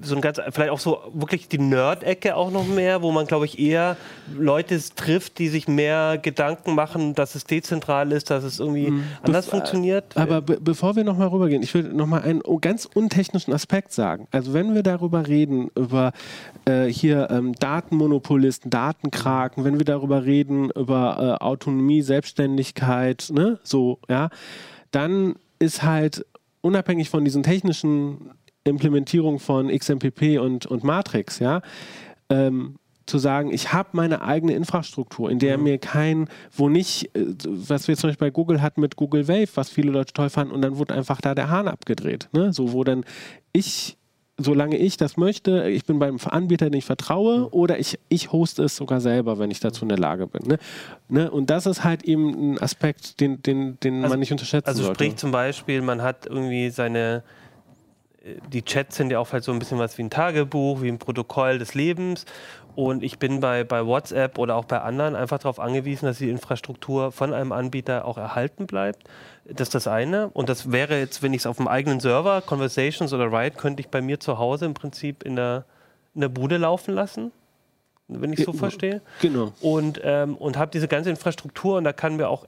so ein ganz, vielleicht auch so wirklich die Nerd-Ecke auch noch mehr, wo man, glaube ich, eher Leute trifft, die sich mehr Gedanken machen, dass es dezentral ist, dass es irgendwie mhm. anders Be funktioniert. Aber be bevor wir nochmal rübergehen, ich will nochmal einen ganz untechnischen Aspekt sagen. Also wenn wir darüber reden, über äh, hier ähm, Datenmonopolisten, Datenkraken, wenn wir darüber reden, reden, über äh, Autonomie, Selbstständigkeit, ne, so, ja, dann ist halt unabhängig von diesen technischen Implementierungen von XMPP und, und Matrix, ja, ähm, zu sagen, ich habe meine eigene Infrastruktur, in der mhm. mir kein, wo nicht, äh, was wir zum Beispiel bei Google hatten mit Google Wave, was viele Leute toll fanden, und dann wurde einfach da der Hahn abgedreht. Ne? So, wo dann ich solange ich das möchte, ich bin beim Anbieter, den ich vertraue, mhm. oder ich, ich hoste es sogar selber, wenn ich dazu in der Lage bin. Ne? Ne? Und das ist halt eben ein Aspekt, den, den, den also, man nicht unterschätzen also sollte. Also sprich zum Beispiel, man hat irgendwie seine, äh, die Chats sind ja auch halt so ein bisschen was wie ein Tagebuch, wie ein Protokoll des Lebens und ich bin bei, bei WhatsApp oder auch bei anderen einfach darauf angewiesen, dass die Infrastruktur von einem Anbieter auch erhalten bleibt. Das ist das eine. Und das wäre jetzt, wenn ich es auf dem eigenen Server, Conversations oder Write, könnte ich bei mir zu Hause im Prinzip in der, in der Bude laufen lassen wenn ich so verstehe. Genau. Und, ähm, und habe diese ganze Infrastruktur und da kann mir auch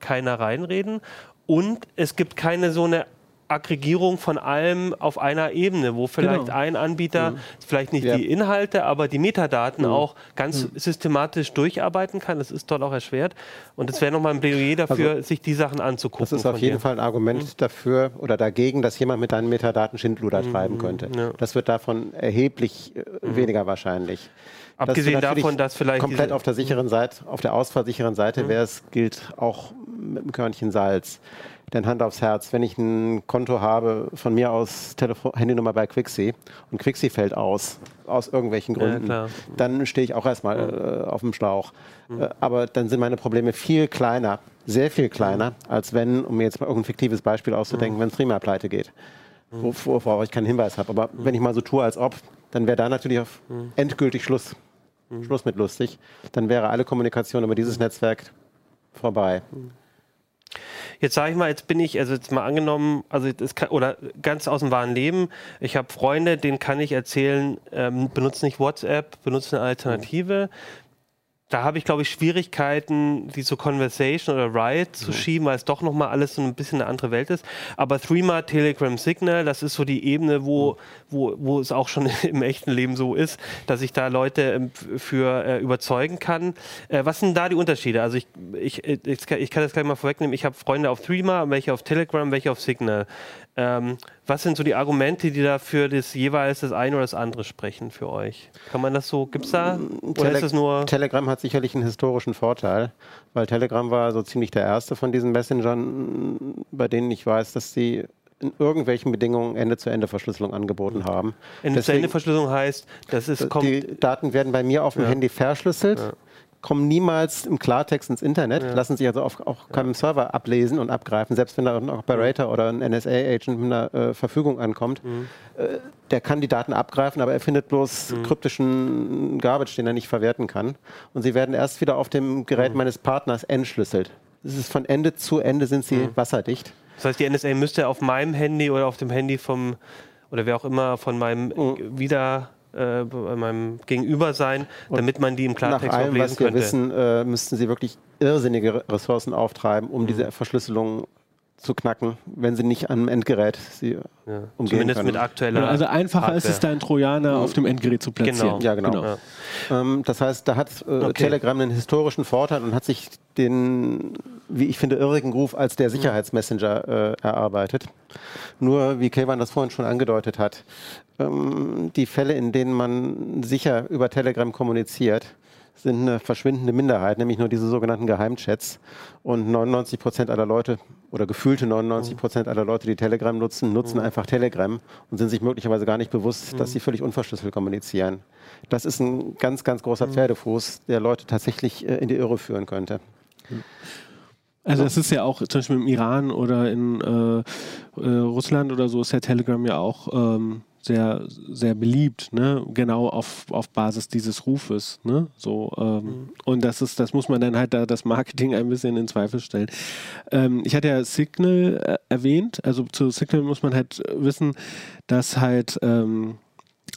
keiner reinreden. Und es gibt keine so eine Aggregierung von allem auf einer Ebene, wo vielleicht genau. ein Anbieter mhm. vielleicht nicht ja. die Inhalte, aber die Metadaten mhm. auch ganz mhm. systematisch durcharbeiten kann. Das ist dort auch erschwert. Und es wäre nochmal ein Plädoyer dafür, also, sich die Sachen anzugucken. Das ist auf jeden dir. Fall ein Argument mhm. dafür oder dagegen, dass jemand mit deinen Metadaten Schindluder mhm. treiben könnte. Ja. Das wird davon erheblich äh, mhm. weniger wahrscheinlich. Abgesehen das davon, dass vielleicht komplett auf der sicheren Seite, auf der ausfallsicheren Seite wäre es gilt auch mit einem Körnchen Salz. Denn Hand aufs Herz, wenn ich ein Konto habe, von mir aus Telefon Handynummer bei Quixie und Quixie fällt aus, aus irgendwelchen Gründen, ja, dann stehe ich auch erstmal äh, auf dem Schlauch. Mhm. Äh, aber dann sind meine Probleme viel kleiner, sehr viel kleiner, mhm. als wenn, um mir jetzt mal irgendein fiktives Beispiel auszudenken, mhm. wenn Streamer pleite geht. Mhm. Worauf ich keinen Hinweis habe. Aber wenn ich mal so tue, als ob, dann wäre da natürlich auf mhm. endgültig Schluss. Mhm. Schluss mit lustig. Dann wäre alle Kommunikation über dieses Netzwerk vorbei. Jetzt sage ich mal, jetzt bin ich, also jetzt mal angenommen, also das kann, oder ganz aus dem wahren Leben, ich habe Freunde, denen kann ich erzählen, ähm, benutze nicht WhatsApp, benutze eine Alternative da habe ich, glaube ich, Schwierigkeiten, die so Conversation oder Riot zu mhm. schieben, weil es doch nochmal alles so ein bisschen eine andere Welt ist. Aber Threema, Telegram, Signal, das ist so die Ebene, wo, mhm. wo, wo es auch schon <laughs> im echten Leben so ist, dass ich da Leute ähm, für äh, überzeugen kann. Äh, was sind da die Unterschiede? Also ich, ich, ich, ich kann das gleich mal vorwegnehmen. Ich habe Freunde auf Threema, welche auf Telegram, welche auf Signal. Ähm, was sind so die Argumente, die da für das jeweils das eine oder das andere sprechen für euch? Kann man das so, gibt es da? Oder Tele ist nur Telegram hat sicherlich einen historischen Vorteil, weil Telegram war so ziemlich der erste von diesen Messengern, bei denen ich weiß, dass sie in irgendwelchen Bedingungen Ende-zu-Ende-Verschlüsselung angeboten haben. Ende-zu-Ende-Verschlüsselung heißt, das ist kommt die Daten werden bei mir auf dem ja. Handy verschlüsselt. Ja kommen niemals im Klartext ins Internet, ja. lassen sich also auf, auch keinem Server ablesen und abgreifen, selbst wenn da ein Operator oder ein NSA-Agent mit einer äh, Verfügung ankommt. Mhm. Äh, der kann die Daten abgreifen, aber er findet bloß mhm. kryptischen Garbage, den er nicht verwerten kann. Und sie werden erst wieder auf dem Gerät mhm. meines Partners entschlüsselt. Das ist von Ende zu Ende sind sie mhm. wasserdicht. Das heißt, die NSA müsste auf meinem Handy oder auf dem Handy vom oder wer auch immer von meinem mhm. wieder äh, bei meinem Gegenüber sein, damit man die im Klartext nach allem, lesen was wir könnte. wissen, äh, müssten sie wirklich irrsinnige Ressourcen auftreiben, um mhm. diese Verschlüsselung zu knacken, wenn sie nicht am Endgerät sie ja. umgehen Zumindest können. mit aktueller Also einfacher Hardware. ist es, da einen Trojaner mhm. auf dem Endgerät zu platzieren. Genau. Ja, genau. genau. Ja. Ähm, das heißt, da hat äh, okay. Telegram einen historischen Vorteil und hat sich den, wie ich finde, irrigen Ruf als der Sicherheitsmessenger äh, erarbeitet. Nur, wie Kevan das vorhin schon angedeutet hat, ähm, die Fälle, in denen man sicher über Telegram kommuniziert, sind eine verschwindende Minderheit, nämlich nur diese sogenannten Geheimchats. Und 99 Prozent aller Leute oder gefühlte 99 Prozent aller Leute, die Telegram nutzen, nutzen mhm. einfach Telegram und sind sich möglicherweise gar nicht bewusst, mhm. dass sie völlig unverschlüsselt kommunizieren. Das ist ein ganz, ganz großer mhm. Pferdefuß, der Leute tatsächlich äh, in die Irre führen könnte. Also es ist ja auch zum Beispiel im Iran oder in äh, äh, Russland oder so ist ja Telegram ja auch ähm, sehr, sehr beliebt, ne? genau auf, auf Basis dieses Rufes. Ne? So, ähm, mhm. Und das ist, das muss man dann halt da das Marketing ein bisschen in Zweifel stellen. Ähm, ich hatte ja Signal äh, erwähnt, also zu Signal muss man halt wissen, dass halt ähm,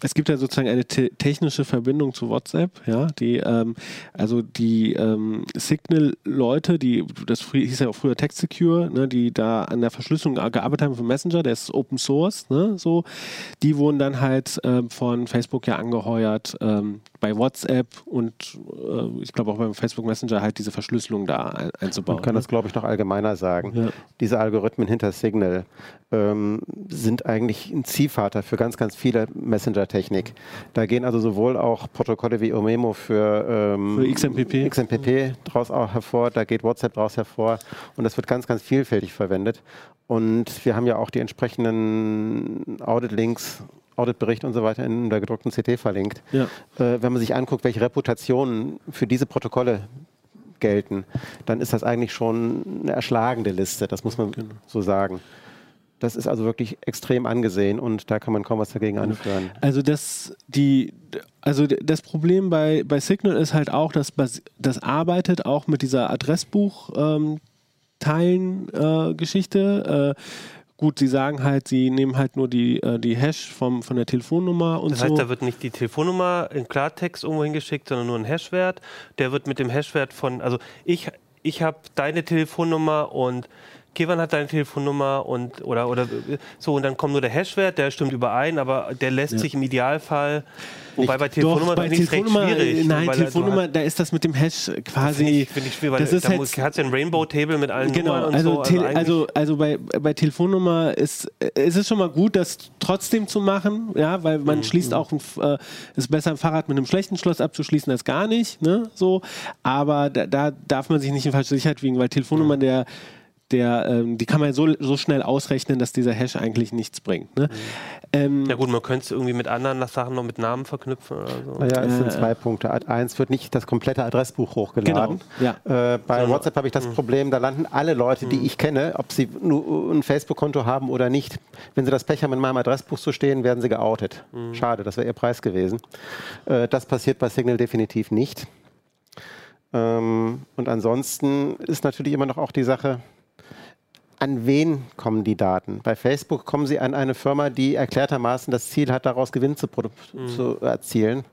es gibt ja sozusagen eine te technische Verbindung zu WhatsApp, ja, die, ähm, also die ähm, Signal-Leute, die, das hieß ja auch früher Text Secure, ne, die da an der Verschlüsselung gearbeitet haben für Messenger, der ist Open Source, ne, so, die wurden dann halt ähm, von Facebook ja angeheuert, ähm, bei WhatsApp und äh, ich glaube auch beim Facebook Messenger halt diese Verschlüsselung da ein, einzubauen. Man kann ne? das, glaube ich, noch allgemeiner sagen. Ja. Diese Algorithmen hinter Signal ähm, sind eigentlich ein Ziehvater für ganz, ganz viele Messenger-Technik. Da gehen also sowohl auch Protokolle wie Omemo für, ähm, für XMPP, XMPP daraus auch hervor, da geht WhatsApp daraus hervor und das wird ganz, ganz vielfältig verwendet. Und wir haben ja auch die entsprechenden Audit-Links Auditbericht und so weiter in der gedruckten CT verlinkt. Ja. Äh, wenn man sich anguckt, welche Reputationen für diese Protokolle gelten, dann ist das eigentlich schon eine erschlagende Liste, das muss man genau. so sagen. Das ist also wirklich extrem angesehen und da kann man kaum was dagegen anführen. Also das, die, also das Problem bei, bei Signal ist halt auch, dass das arbeitet auch mit dieser Adressbuch-Teilen-Geschichte. Ähm, äh, Gut, sie sagen halt, sie nehmen halt nur die, äh, die Hash vom, von der Telefonnummer und das heißt, so. da wird nicht die Telefonnummer in Klartext irgendwo hingeschickt, sondern nur ein Hashwert. Der wird mit dem Hashwert von, also ich, ich habe deine Telefonnummer und Kevan hat deine Telefonnummer und oder oder so und dann kommt nur der Hashwert, der stimmt überein, aber der lässt ja. sich im Idealfall Wobei bei Telefonnummer Doch, bei Telefonnummer, schwierig. Nein, Telefonnummer, da ist das mit dem Hash quasi. Finde ich, find ich schwierig, weil das ist da halt, hat ja ein Rainbow-Table mit allen genau, Nummern und also, so. Also, also, also, bei, bei Telefonnummer ist, ist es schon mal gut, das trotzdem zu machen, ja, weil man mhm. schließt auch, ein, äh, ist besser ein Fahrrad mit einem schlechten Schloss abzuschließen als gar nicht, ne, so. Aber da, da darf man sich nicht in falsche Sicherheit wiegen, weil Telefonnummer mhm. der der, ähm, die kann man so, so schnell ausrechnen, dass dieser Hash eigentlich nichts bringt. Ne? Mhm. Ähm, ja gut, man könnte es irgendwie mit anderen Sachen noch mit Namen verknüpfen oder so. Naja, es sind zwei Punkte. Eins wird nicht das komplette Adressbuch hochgeladen. Genau. Ja. Äh, bei so, WhatsApp habe ich das mhm. Problem, da landen alle Leute, die mhm. ich kenne, ob sie nur ein Facebook-Konto haben oder nicht. Wenn sie das Pech haben, in meinem Adressbuch zu stehen, werden sie geoutet. Mhm. Schade, das wäre ihr Preis gewesen. Äh, das passiert bei Signal definitiv nicht. Ähm, und ansonsten ist natürlich immer noch auch die Sache, an wen kommen die Daten? Bei Facebook kommen sie an eine Firma, die erklärtermaßen das Ziel hat, daraus Gewinn zu, mhm. zu erzielen.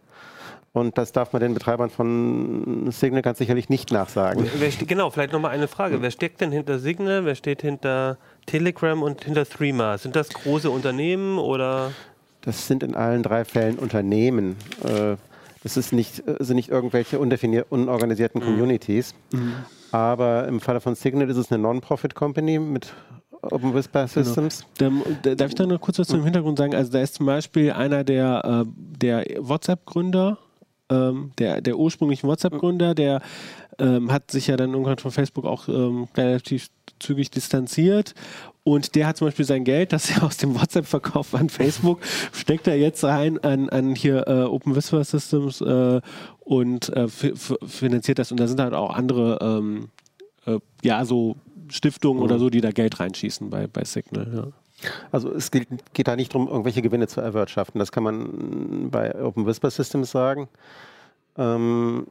Und das darf man den Betreibern von Signal ganz sicherlich nicht nachsagen. Genau, vielleicht nochmal eine Frage. Wer steckt denn hinter Signal? Wer steht hinter Telegram und hinter Threema? Sind das große Unternehmen oder? Das sind in allen drei Fällen Unternehmen. Äh, das ist nicht, äh, sind nicht irgendwelche unorganisierten mhm. Communities. Mhm. Aber im Falle von Signal ist es eine Non-Profit-Company mit Open Whisper genau. Systems. Genau. Da, darf ich da noch kurz was zum Hintergrund sagen? Also da ist zum Beispiel einer der, äh, der WhatsApp-Gründer, ähm, der, der ursprünglichen WhatsApp-Gründer, der ähm, hat sich ja dann irgendwann von Facebook auch ähm, relativ zügig distanziert und der hat zum Beispiel sein Geld, das er aus dem WhatsApp-Verkauf an Facebook, steckt er jetzt rein an, an hier äh, Open Whisper Systems äh, und äh, finanziert das. Und da sind halt auch andere, ähm, äh, ja, so Stiftungen mhm. oder so, die da Geld reinschießen bei, bei Signal. Ja. Also es geht, geht, da nicht darum, irgendwelche Gewinne zu erwirtschaften. Das kann man bei Open Whisper Systems sagen. Ähm,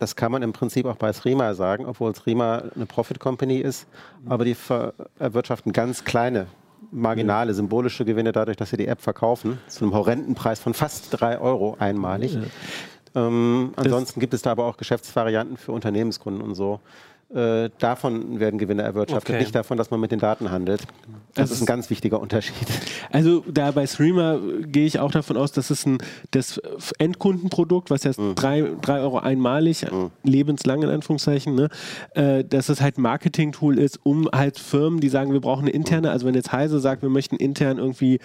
das kann man im Prinzip auch bei Srima sagen, obwohl Srima eine Profit Company ist, aber die erwirtschaften ganz kleine, marginale, symbolische Gewinne dadurch, dass sie die App verkaufen, zu einem horrenden Preis von fast drei Euro einmalig. Ähm, ansonsten gibt es da aber auch Geschäftsvarianten für Unternehmenskunden und so. Äh, davon werden Gewinne erwirtschaftet, okay. nicht davon, dass man mit den Daten handelt. Das, das ist ein ganz wichtiger Unterschied. Also da bei Streamer gehe ich auch davon aus, dass es ein das Endkundenprodukt, was ja mhm. drei, drei Euro einmalig, mhm. lebenslang in Anführungszeichen, ne, äh, dass es halt ein Marketing-Tool ist, um halt Firmen, die sagen, wir brauchen eine interne, mhm. also wenn jetzt Heise sagt, wir möchten intern irgendwie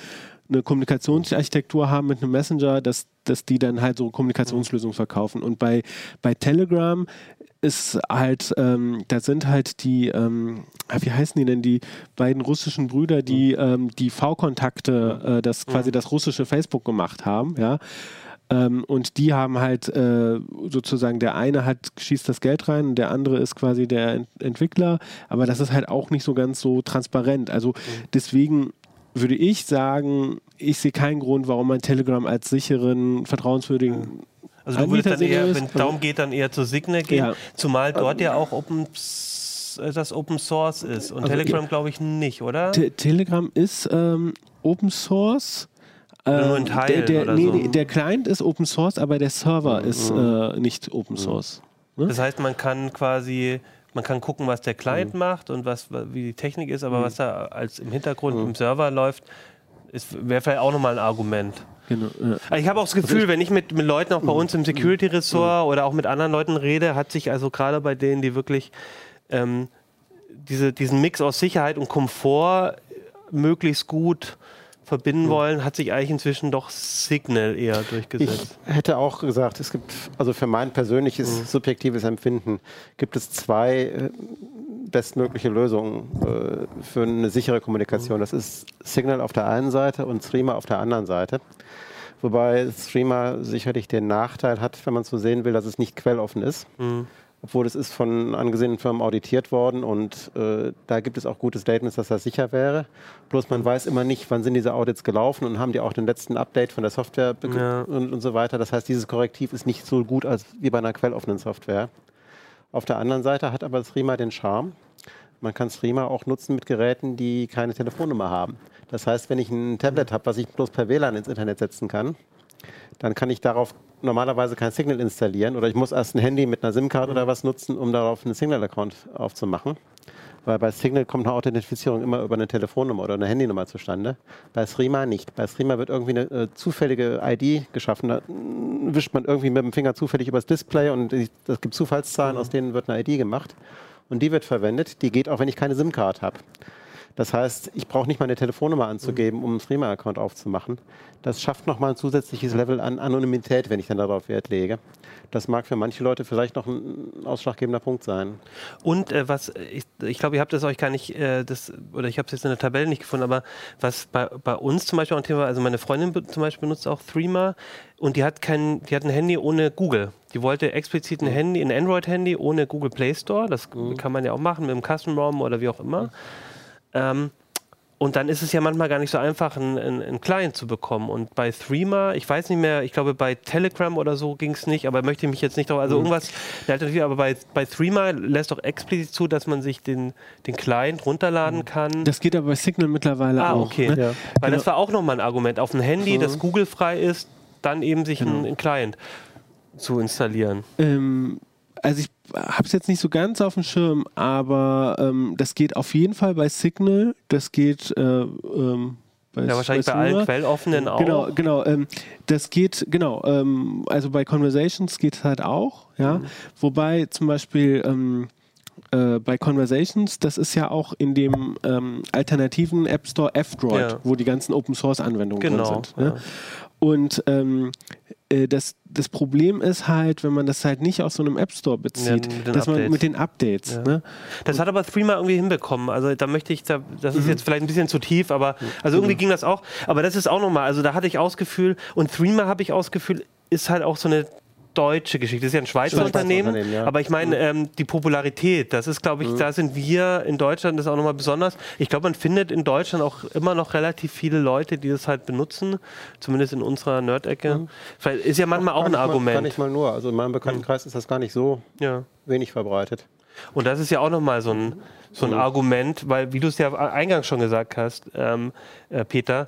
eine Kommunikationsarchitektur haben mit einem Messenger, dass, dass die dann halt so Kommunikationslösungen verkaufen. Und bei, bei Telegram ist halt, ähm, da sind halt die, ähm, ah, wie heißen die denn, die beiden russischen Brüder, die mhm. ähm, die V-Kontakte, äh, das quasi mhm. das russische Facebook gemacht haben, ja. Ähm, und die haben halt äh, sozusagen, der eine hat schießt das Geld rein, der andere ist quasi der Ent Entwickler, aber das ist halt auch nicht so ganz so transparent. Also mhm. deswegen würde ich sagen, ich sehe keinen Grund, warum man Telegram als sicheren, vertrauenswürdigen Also du würdest dann eher, wenn es darum geht, dann eher zu Signal gehen, Ja. zumal dort ja auch Open, äh, das Open Source ist und Also, Telegram glaube ich nicht, oder? Te Telegram ist ähm, Open Source. Oder nur Ähm, in Teilen der, der, oder nee, so. nee, der Client ist Open Source, aber der Server ist äh, nicht Open Source. Ne? Das heißt, man kann quasi, man kann gucken, was der Client Mhm. macht und was, wie die Technik ist, aber was da als im Hintergrund im Server läuft, wäre vielleicht auch nochmal ein Argument. Genau, ja. Also ich habe auch das Gefühl, wenn ich mit, mit Leuten auch bei uns im Security-Ressort oder auch mit anderen Leuten rede, hat sich also gerade bei denen, die wirklich ähm, diese, diesen Mix aus Sicherheit und Komfort möglichst gut verbinden wollen, hat sich eigentlich inzwischen doch Signal eher Ich durchgesetzt. hätte auch gesagt, es gibt, also für mein persönliches subjektives Empfinden, gibt es zwei äh, bestmögliche Lösungen äh, für eine sichere Kommunikation. Das ist Signal auf der einen Seite und Streamer auf der anderen Seite. Wobei Streamer sicherlich den Nachteil hat, wenn man so sehen will, dass es nicht quelloffen ist. Obwohl es ist von angesehenen Firmen auditiert worden und äh, da gibt es auch gute Statements, dass das sicher wäre. Bloß man weiß immer nicht, wann sind diese Audits gelaufen und haben die auch den letzten Update von der Software Ja. und, und so weiter. Das heißt, dieses Korrektiv ist nicht so gut als wie bei einer quelloffenen Software. Auf der anderen Seite hat aber Streamer den Charme. Man kann Streamer auch nutzen mit Geräten, die keine Telefonnummer haben. Das heißt, wenn ich ein Tablet habe, was ich bloß per WLAN ins Internet setzen kann, dann kann ich darauf normalerweise kein Signal installieren oder ich muss erst ein Handy mit einer SIM-Card oder was nutzen, um darauf einen Signal-Account aufzumachen. Weil bei Signal kommt eine Authentifizierung immer über eine Telefonnummer oder eine Handynummer zustande. Bei Streamer nicht. Bei Streamer wird irgendwie eine äh, zufällige ID geschaffen. Da mm, wischt man irgendwie mit dem Finger zufällig übers Display und es gibt Zufallszahlen, aus denen wird eine ID gemacht. Und die wird verwendet. Die geht auch, wenn ich keine SIM-Card habe. Das heißt, ich brauche nicht meine Telefonnummer anzugeben, um einen Streamer-Account aufzumachen. Das schafft nochmal ein zusätzliches Level an Anonymität, wenn ich dann darauf Wert lege. Das mag für manche Leute vielleicht noch ein ausschlaggebender Punkt sein. Und äh, was, ich, ich glaube, ihr habt das euch gar nicht, äh, das, oder ich habe es jetzt in der Tabelle nicht gefunden, aber was bei, bei uns zum Beispiel auch ein Thema, also meine Freundin zum Beispiel benutzt auch Threema und die hat kein, die hat ein Handy ohne Google. Die wollte explizit ein Handy, ein Android-Handy ohne Google Play Store. Das kann man ja auch machen mit dem Custom ROM oder wie auch immer. Ähm, und dann ist es ja manchmal gar nicht so einfach, einen, einen, Client zu bekommen. Und bei Threema, ich weiß nicht mehr, ich glaube bei Telegram oder so ging es nicht, aber möchte ich mich jetzt nicht drauf, also irgendwas, eine Alternative, aber bei, bei Threema lässt doch explizit zu, dass man sich den, den Client runterladen kann. Das geht aber bei Signal mittlerweile ah, auch. okay. Ne? Ja. Weil das war auch nochmal ein Argument, auf ein Handy, das Google-frei ist, dann eben sich einen, einen Client zu installieren. Ähm, also ich habe es jetzt nicht so ganz auf dem Schirm, aber ähm, das geht auf jeden Fall bei Signal, das geht äh, ähm, bei Ja, wahrscheinlich bei allen Streamer. quelloffenen auch. Genau, genau. Ähm, das geht, genau, ähm, also bei Conversations geht es halt auch, ja. Mhm. Wobei zum Beispiel ähm, äh, bei Conversations, das ist ja auch in dem ähm, alternativen App Store F-Droid, Ja. wo die ganzen Open Source Anwendungen Genau, drin sind. Ne? ja. Und das, das Problem ist halt, wenn man das halt nicht aus so einem App Store bezieht, den dass man Updates. mit den Updates, Ja. ne? Das hat aber Threema irgendwie hinbekommen. Also da möchte ich, da, das Mhm. ist jetzt vielleicht ein bisschen zu tief, aber also irgendwie ging das auch. Aber das ist auch nochmal, also da hatte ich auch das Gefühl, und Threema habe ich auch das Gefühl, ist halt auch so eine deutsche Geschichte. Das ist ja ein Schweizer Schweizer Unternehmen, Unternehmen, ja. aber ich meine, ähm, die Popularität, das ist, glaube ich, da sind wir in Deutschland, das ist auch nochmal besonders. Ich glaube, man findet in Deutschland auch immer noch relativ viele Leute, die das halt benutzen, zumindest in unserer Nerd-Ecke. Vielleicht Ist ja manchmal auch Gar ein nicht mal- Gar Argument. nicht mal nur. Also in meinem Bekanntenkreis ist das gar nicht so Ja. wenig verbreitet. Und das ist ja auch nochmal so ein, so ein Argument, weil, wie du es ja eingangs schon gesagt hast, ähm, äh, Peter,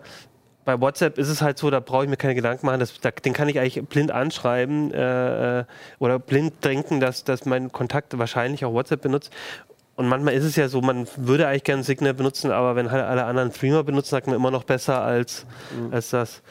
bei WhatsApp ist es halt so, da brauche ich mir keine Gedanken machen, das, da, den kann ich eigentlich blind anschreiben äh, äh, oder blind denken, dass, dass mein Kontakt wahrscheinlich auch WhatsApp benutzt. Und manchmal ist es ja so, man würde eigentlich gerne Signal benutzen, aber wenn halt alle anderen Streamer benutzen, sagt man immer noch besser als, als das.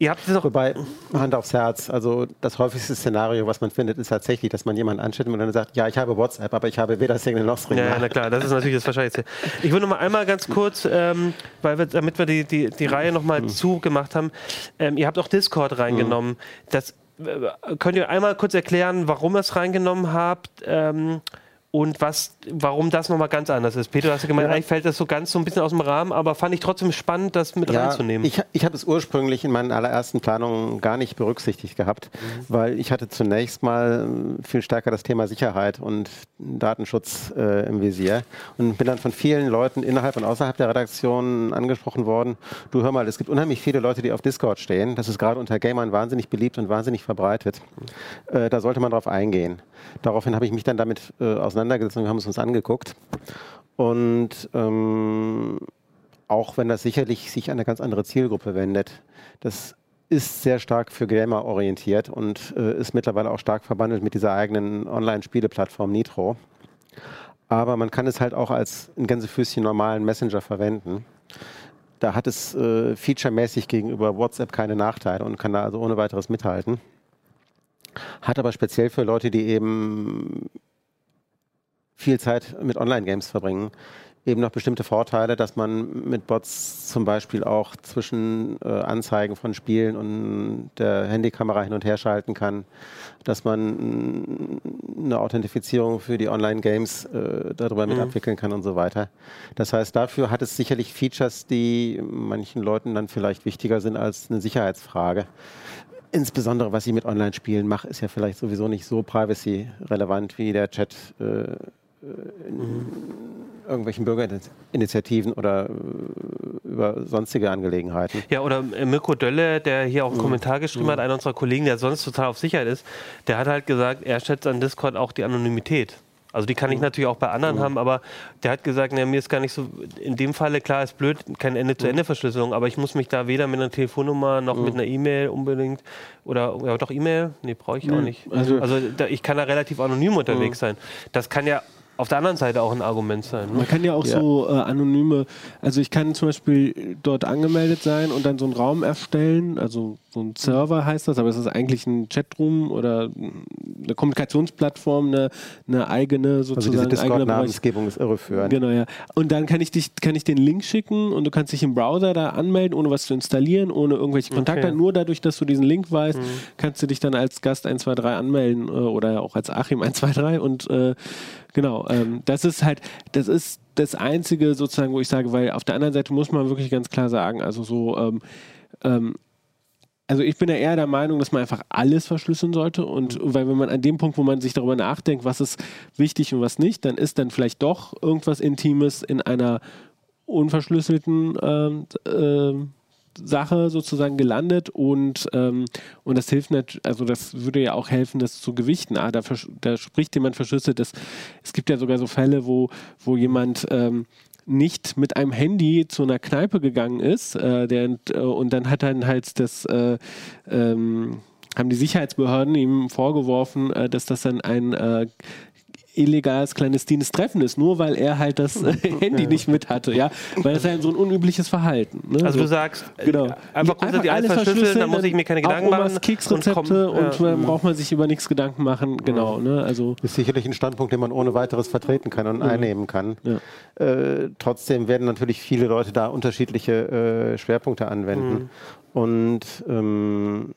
Ihr habt es noch. Wobei, Hand aufs Herz, also das häufigste Szenario, was man findet, ist tatsächlich, dass man jemanden anschreibt und dann sagt, ja, ich habe WhatsApp, aber ich habe weder Signal noch Streamer. Ja, na klar, das ist natürlich das Wahrscheinlichste. Ich würde noch mal einmal ganz kurz, ähm, weil wir, damit wir die, die, die Reihe noch mal zugemacht haben, ähm, ihr habt auch Discord reingenommen. Das, äh, könnt ihr einmal kurz erklären, warum ihr es reingenommen habt? Ähm, und was, warum das nochmal ganz anders ist. Peter, du hast ja gemeint, ja. eigentlich fällt das so ganz so ein bisschen aus dem Rahmen, aber fand ich trotzdem spannend, das mit ja, reinzunehmen. Ich, ich habe es ursprünglich in meinen allerersten Planungen gar nicht berücksichtigt gehabt, mhm. weil ich hatte zunächst mal viel stärker das Thema Sicherheit und Datenschutz äh, im Visier und bin dann von vielen Leuten innerhalb und außerhalb der Redaktion angesprochen worden. Du hör mal, es gibt unheimlich viele Leute, die auf Discord stehen. Das ist gerade unter Gamern wahnsinnig beliebt und wahnsinnig verbreitet. Mhm. Äh, da sollte man drauf eingehen. Daraufhin habe ich mich dann damit äh, auseinandergesetzt und wir haben es uns angeguckt. Und ähm, auch wenn das sicherlich sich an eine ganz andere Zielgruppe wendet, das ist sehr stark für Gamer orientiert und äh, ist mittlerweile auch stark verbandelt mit dieser eigenen Online-Spieleplattform Nitro. Aber man kann es halt auch als ein Gänsefüßchen normalen Messenger verwenden. Da hat es äh, featuremäßig gegenüber WhatsApp keine Nachteile und kann da also ohne weiteres mithalten. Hat aber speziell für Leute, die eben viel Zeit mit Online-Games verbringen, eben noch bestimmte Vorteile, dass man mit Bots zum Beispiel auch zwischen äh, Anzeigen von Spielen und der Handykamera hin und her schalten kann, dass man eine Authentifizierung für die Online-Games äh, darüber mhm. mit abwickeln kann und so weiter. Das heißt, dafür hat es sicherlich Features, die manchen Leuten dann vielleicht wichtiger sind als eine Sicherheitsfrage insbesondere was ich mit Online-Spielen mache, ist ja vielleicht sowieso nicht so privacy-relevant wie der Chat äh. Irgendwelchen Bürgerinitiativen oder äh, über sonstige Angelegenheiten. Ja, oder äh, Mirko Dölle, der hier auch einen mhm. Kommentar geschrieben mhm. hat, einer unserer Kollegen, der sonst total auf Sicherheit ist, der hat halt gesagt, er schätzt an Discord auch die Anonymität. Also die kann ich mhm. natürlich auch bei anderen mhm. haben, aber der hat gesagt, na, mir ist gar nicht so, in dem Falle, klar, ist blöd, keine Ende-zu-Ende-Verschlüsselung, aber ich muss mich da weder mit einer Telefonnummer noch mhm. mit einer E-Mail unbedingt oder ja, doch E-Mail, nee, brauche ich auch nicht. Also, also da, ich kann da relativ anonym unterwegs sein. Das kann ja auf der anderen Seite auch ein Argument sein. Ne? Man kann ja auch ja. so äh, anonyme, also ich kann zum Beispiel dort angemeldet sein und dann so einen Raum erstellen, also so ein Server heißt das, aber es ist eigentlich ein Chatroom oder eine Kommunikationsplattform, eine, eine eigene sozusagen. Also diese Discord-Namensgebung ist irreführend. Genau, ja. Und dann kann ich dich, kann ich den Link schicken und du kannst dich im Browser da anmelden, ohne was zu installieren, ohne irgendwelche Kontakte. Okay. Nur dadurch, dass du diesen Link weißt, mhm. kannst du dich dann als Gast 123 anmelden äh, oder auch als Achim 123 und äh, Genau, ähm, das ist halt, das ist das Einzige sozusagen, wo ich sage, weil auf der anderen Seite muss man wirklich ganz klar sagen, also so, ähm, ähm, also ich bin ja eher der Meinung, dass man einfach alles verschlüsseln sollte und mhm. weil wenn man an dem Punkt, wo man sich darüber nachdenkt, was ist wichtig und was nicht, dann ist dann vielleicht doch irgendwas Intimes in einer unverschlüsselten ähm, äh, Sache sozusagen gelandet und, ähm, und das hilft natürlich, also das würde ja auch helfen, das zu gewichten. Ah, da, da spricht jemand verschlüsselt. Das, es gibt ja sogar so Fälle, wo, wo jemand ähm, nicht mit einem Handy zu einer Kneipe gegangen ist äh, der, äh, und dann hat dann halt das äh, ähm, haben die Sicherheitsbehörden ihm vorgeworfen, äh, dass das dann ein äh, illegales clandestines Treffen ist, nur weil er halt das äh, <laughs> Handy nicht mit hatte, ja, weil das ist ja so ein unübliches Verhalten. Ne? Also so. du sagst, genau. Äh, einfach grundsätzlich alles verschlüsseln, dann muss ich mir keine Gedanken machen. Keksrezepte und, und ja. dann braucht man sich über nichts Gedanken machen, genau. Ne? Also ist sicherlich ein Standpunkt, den man ohne weiteres vertreten kann und ja. einnehmen kann. Ja. Äh, trotzdem werden natürlich viele Leute da unterschiedliche äh, Schwerpunkte anwenden. Mhm. Und ähm,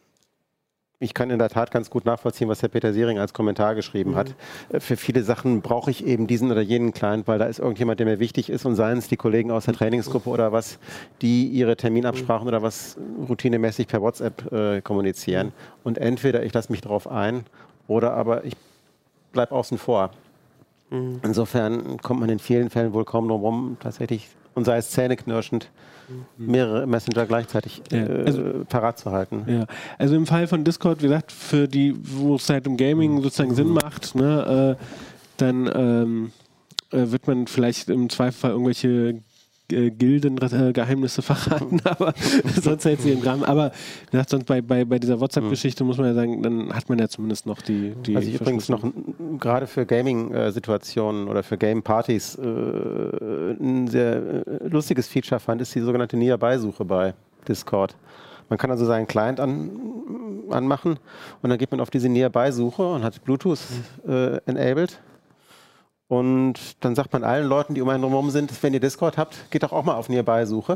ich kann in der Tat ganz gut nachvollziehen, was Herr Peter Siering als Kommentar geschrieben mhm. hat. Äh, für viele Sachen brauche ich eben diesen oder jenen Client, weil da ist irgendjemand, der mir wichtig ist und seien es die Kollegen aus der Trainingsgruppe oder was, die ihre Terminabsprachen oder was routinemäßig per WhatsApp äh, kommunizieren. Mhm. Und entweder ich lasse mich darauf ein oder aber ich bleibe außen vor. Mhm. Insofern kommt man in vielen Fällen wohl kaum drum rum, tatsächlich, und sei es zähneknirschend, mehrere Messenger gleichzeitig ja. äh, also, parat zu halten. Ja. Also im Fall von Discord, wie gesagt, für die, wo es halt im Gaming sozusagen Sinn macht, ne, äh, dann ähm, äh, wird man vielleicht im Zweifelsfall irgendwelche äh, Gildengeheimnisse <laughs> verraten, aber <laughs> sonst hält sie im Gramm. Aber gesagt, sonst bei, bei, bei dieser WhatsApp-Geschichte muss man ja sagen, dann hat man ja zumindest noch die. die Was ich übrigens noch gerade für Gaming-Situationen oder für Game-Partys äh, ein sehr äh, lustiges Feature fand, ist die sogenannte Nearby-Suche bei Discord. Man kann also seinen Client an, anmachen und dann geht man auf diese Nearby-Suche und hat Bluetooth äh, enabled und dann sagt man allen Leuten, die um einen herum sind, wenn ihr Discord habt, geht doch auch mal auf Nearby-Suche.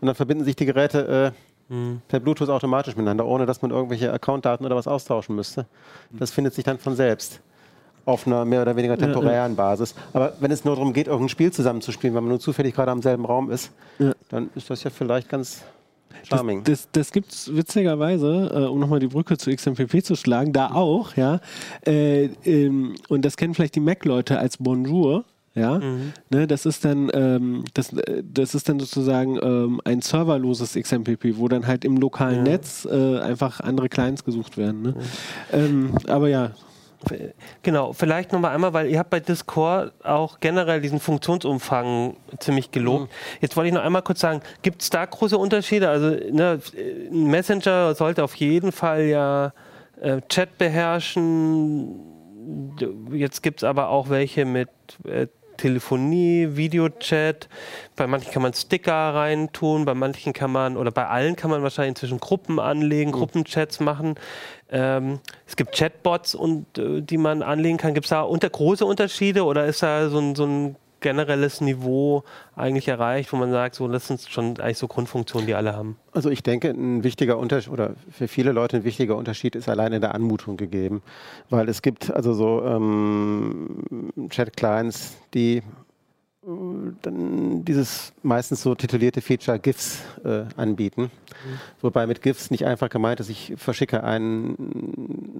Und dann verbinden sich die Geräte äh, mhm. per Bluetooth automatisch miteinander, ohne dass man irgendwelche Accountdaten oder was austauschen müsste. Das findet sich dann von selbst. auf einer mehr oder weniger temporären Basis. Aber wenn es nur darum geht, irgendein Spiel zusammenzuspielen, wenn man nur zufällig gerade am selben Raum ist, dann ist das ja vielleicht ganz charming. Das, das, das gibt es witzigerweise, äh, um nochmal die Brücke zu XMPP zu schlagen, da auch, ja. Äh, ähm, und das kennen vielleicht die Mac-Leute als Bonjour. Ja, ne, das ist dann, ähm, das, äh, das ist dann sozusagen ähm, ein serverloses XMPP, wo dann halt im lokalen Netz äh, einfach andere Clients gesucht werden. Ne? Ähm, aber ja, Genau, vielleicht nochmal einmal, weil ihr habt bei Discord auch generell diesen Funktionsumfang ziemlich gelobt. Jetzt wollte ich noch einmal kurz sagen, gibt es da große Unterschiede? Also ne, ein Messenger sollte auf jeden Fall ja äh, Chat beherrschen. Jetzt gibt es aber auch welche mit äh, Telefonie, Videochat. Bei manchen kann man Sticker reintun, bei manchen kann man, oder bei allen kann man wahrscheinlich inzwischen Gruppen anlegen, Gruppenchats machen. Ähm, es gibt Chatbots, und, äh, die man anlegen kann. Gibt es da unter, große Unterschiede oder ist da so ein, so ein generelles Niveau eigentlich erreicht, wo man sagt, so das sind schon eigentlich so Grundfunktionen, die alle haben? Also ich denke, ein wichtiger Unterschied oder für viele Leute ein wichtiger Unterschied ist allein in der Anmutung gegeben, weil es gibt also so ähm, Chat-Clients, die dann dieses meistens so titulierte Feature GIFs äh, anbieten. Wobei mit GIFs nicht einfach gemeint ist, ich verschicke ein,